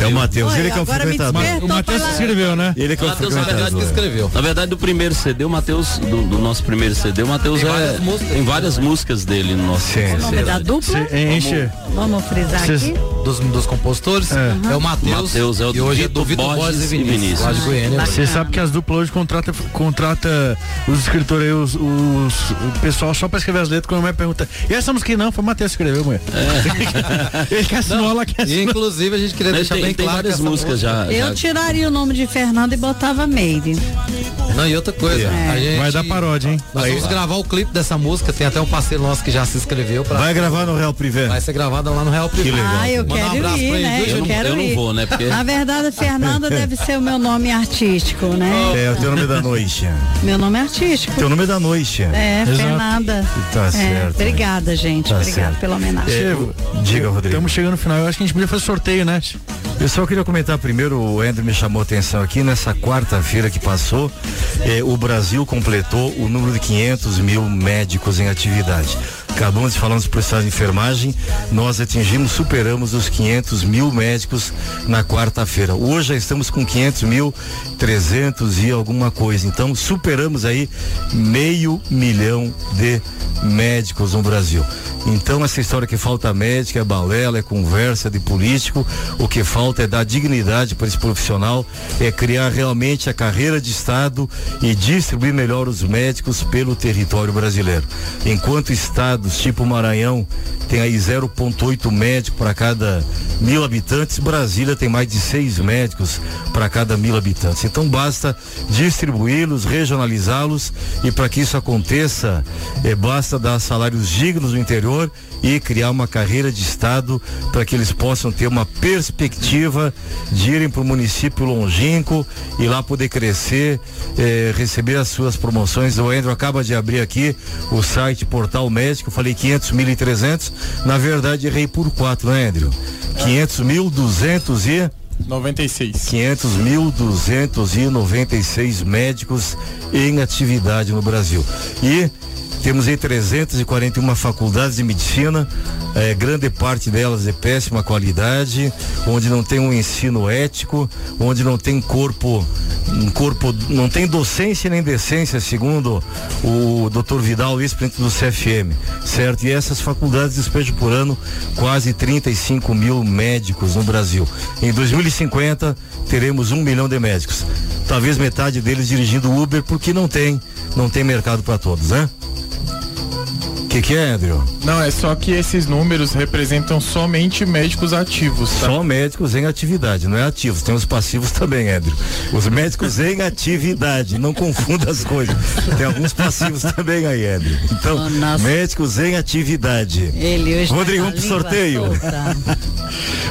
É o Matheus, ele que é um me frequentador. O Matheus escreveu, né? Ele que é Matheus, na verdade, que frequentador. escreveu. Na verdade, do primeiro CD, o Matheus, do, do nosso primeiro CD, o Matheus Tem é. várias músicas. Tem várias músicas dele no nosso O nome da dupla? Enche. Vamos frisar aqui. Dos, dos compositores é, o Matheus. Matheus é o e hoje é do Vitor Borges Borges e e Vinícius. Lá Goiânia. Você sabe que as duplas hoje contrata, contrata os escritores aí, os, os- o pessoal só pra escrever as letras, quando a mulher pergunta, e essa música não, foi o Matheus que escreveu, mulher. Ele que assinou, ela que E, assinou. inclusive a gente queria Mas deixar tem, bem tem claro várias que essa músicas já. Eu já- tiraria o nome de Fernanda e botava Meire. Não, e outra coisa, É. a gente, Vai dar paródia, hein? Nós vamos gravar o clipe dessa música, tem até um parceiro nosso que já se inscreveu pra. Vai gravar no Real Privé. Vai ser gravada lá no Real Privé. Ah, eu Manda um quero abraço ir, pra ele, né? viu, Eu, Júnior? quero eu não ir. vou, né? Porque- Na verdade, Fernanda deve ser o meu nome artístico, né? É, o teu nome é da noite. Meu nome é artístico. Teu nome é da noite. É, Exato. Fernanda. Tá É, certo. Obrigada, gente. Tá Obrigada certo. pela homenagem. É, diga, Rodrigo. Estamos chegando no final. Eu acho que a gente podia fazer sorteio, né? Eu só queria comentar primeiro, o Andrew me chamou a atenção aqui, nessa quarta-feira que passou, eh, o Brasil completou o número de 500 mil médicos em atividade. Acabamos de falar nos profissionais de enfermagem, nós atingimos, superamos os 500 mil médicos na quarta-feira. Hoje já estamos com 500 mil, 300 e alguma coisa. Então superamos aí meio milhão de médicos no Brasil. Então essa história que falta médica é balela, é conversa de político. O que falta é dar dignidade para esse profissional, é criar realmente a carreira de Estado e distribuir melhor os médicos pelo território brasileiro. Enquanto estados tipo Maranhão tem aí 0,8 médico para cada mil habitantes, Brasília tem mais de seis médicos para cada mil habitantes. Então basta distribuí-los, regionalizá-los e para que isso aconteça, é, basta dar salários dignos no interior e criar uma carreira de Estado para que eles possam ter uma perspectiva de irem para o município longínquo e lá poder crescer, eh, receber as suas promoções. O Andrew acaba de abrir aqui o site Portal Médico, falei 500 mil e 300, na verdade errei por quatro, né, Andrew? 500 mil 200 e 96. 500 mil 296 médicos em atividade no Brasil. E temos aí 341 faculdades de medicina, eh, grande parte delas de péssima qualidade, onde não tem um ensino ético, onde não tem corpo, um corpo, não tem docência nem decência, segundo o Dr. Vidal, ex-presidente do CFM, certo? E essas faculdades despejam por ano quase 35 mil médicos no Brasil. Em 2050 teremos um milhão de médicos. Talvez metade deles dirigindo Uber, porque não tem, não tem mercado para todos, né? O que, que é, Andrew? Não, é só que esses números representam somente médicos ativos, tá? Só médicos em atividade, não é ativos. Tem os passivos também, Andrew. Os médicos em atividade, não confunda as coisas. Tem alguns passivos também aí, Andrew. Então, Oh, médicos em atividade. Ele hoje Rodrigo, tá vamos com pro sorteio.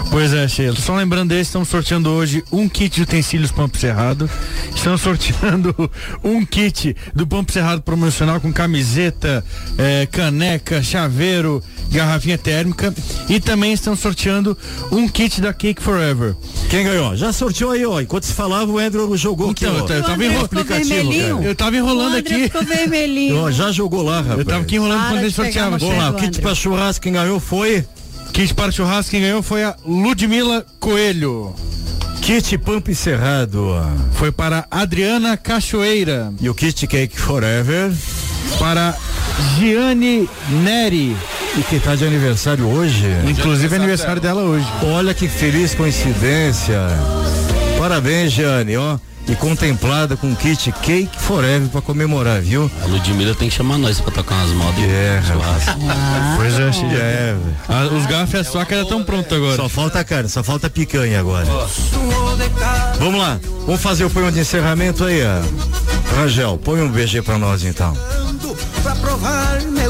Pois é, Sheila. Só lembrando desse, estamos sorteando hoje um kit de utensílios Pampo Cerrado. Estamos sorteando um kit do Pampo Cerrado promocional com camiseta, eh, caneca, chaveiro, garrafinha térmica. E também estamos sorteando um kit da Cake Forever. Quem ganhou? Já sorteou aí, ó. Enquanto se falava, o Andrew jogou Então, aqui, ó. eu, eu tava enrolando. vermelhinho. Eu tava enrolando aqui. ficou vermelhinho. Ó, já jogou lá, rapaz. Eu tava aqui enrolando Para quando a gente de pegar sorteava. Vamos lá, o kit pra churrasco, quem ganhou foi Kit para churrasco, quem ganhou foi a Ludmila Coelho. Kit Pampa Cerrado. Foi para Adriana Cachoeira. E o Kit Cake Forever. Para Giane Neri. E que tá de aniversário hoje. Inclusive é aniversário dela hoje. Olha que feliz coincidência. Parabéns, Giane, ó. E contemplada com kit Cake Forever pra comemorar, viu? A Ludmilla tem que chamar nós pra tocar umas modas. É, churrasco. Pois é. É. Ah, os garfos e a soca já estão prontos agora. Só falta carne, só falta picanha agora. Vamos lá, vamos fazer o poema de encerramento aí, ó. Rangel, põe um BG pra nós então.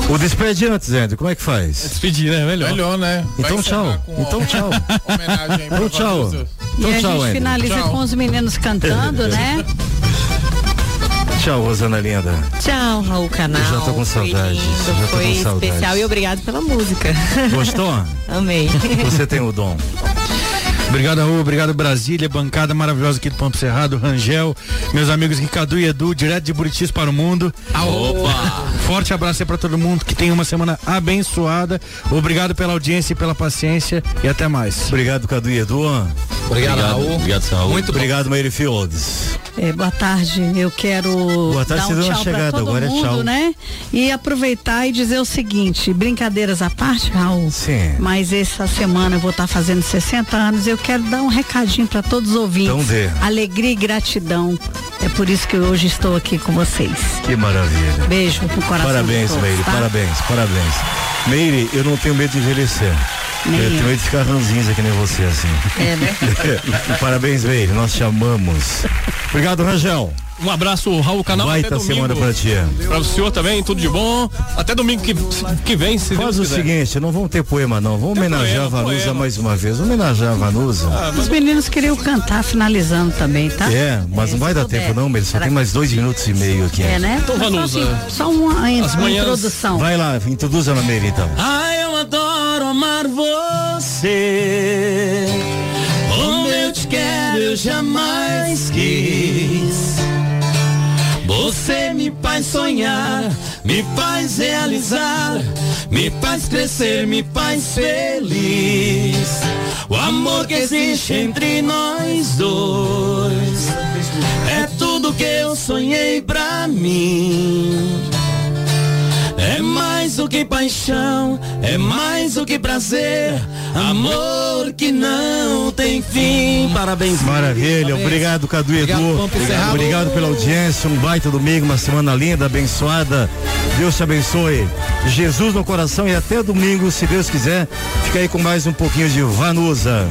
O despede antes, André, como é que faz? Despedir, né? Melhor. Melhor, né? Vai Então encerrar tchau, então tchau. Homenagem aí pra Então tchau. Vanusa. E Então a tchau, gente André. finaliza Tchau. com os meninos cantando, né? Tchau, Rosana Linda. Tchau, Raul Canal. Eu já tô com Foi saudades, lindo, eu já tô Foi com saudades. especial e obrigado pela música. Gostou? Amei. Você tem o dom. Obrigado, Raul. Obrigado, Brasília. Bancada maravilhosa aqui do Pampo Cerrado. Rangel. Meus amigos Ricardo e Edu, direto de Buritis para o mundo. Opa! Forte abraço aí pra todo mundo. Que tenha uma semana abençoada. Obrigado pela audiência e pela paciência. E até mais. Obrigado, Cadu e Edu. Obrigado, Raul. Obrigado, Raul. Muito Obrigado, Meire Fields. É, boa tarde, eu quero Boa tarde, dar você um deu uma tchau chegada, todo agora é mundo, tchau. né? E aproveitar e dizer o seguinte, brincadeiras à parte, Raul. Sim. Mas essa semana eu vou estar fazendo 60 anos eu quero dar um recadinho para todos os ouvintes. Então dê. Alegria e gratidão. É por isso que hoje estou aqui com vocês. Que maravilha. Beijo no coração. Parabéns, todos, Meire, tá? parabéns, parabéns. Meire, eu não tenho medo de envelhecer. Nem eu eu. tenho medo de ficar ranzinza que nem você, assim. É, né? parabéns, Meire, nós te amamos. Obrigado, Rangel. Um abraço, Raul Canal. Até domingo. semana pra ti. Pra o senhor também, tudo de bom. Até domingo que, que vem, se Faz Deus o quiser. seguinte, não vamos ter poema não, vamos homenagear a Vanusa poema. mais uma vez, homenagear a Vanusa. Os meninos queriam cantar finalizando também, tá? É, mas não vai dar tempo não, Meire, só tem mais dois minutos e meio aqui. É, né? Então, Só Vanusa, assim, Só uma, as uma manhãs- introdução. Vai lá, introduza na Meire então. Ai, eu adoro amar você. Como eu te quero, eu jamais quis. Você me faz sonhar, me faz realizar, me faz crescer, me faz feliz. O amor que existe entre nós dois é tudo que eu sonhei pra mim. Que paixão, é mais do que prazer, amor que não tem fim. Parabéns. Maravilha, obrigado Cadu e Obrigado, Edu. Cerrado. Obrigado pela audiência, um baita domingo, uma semana linda, abençoada. Deus te abençoe. Jesus no coração e até domingo, se Deus quiser. Fica aí com mais um pouquinho de Vanusa.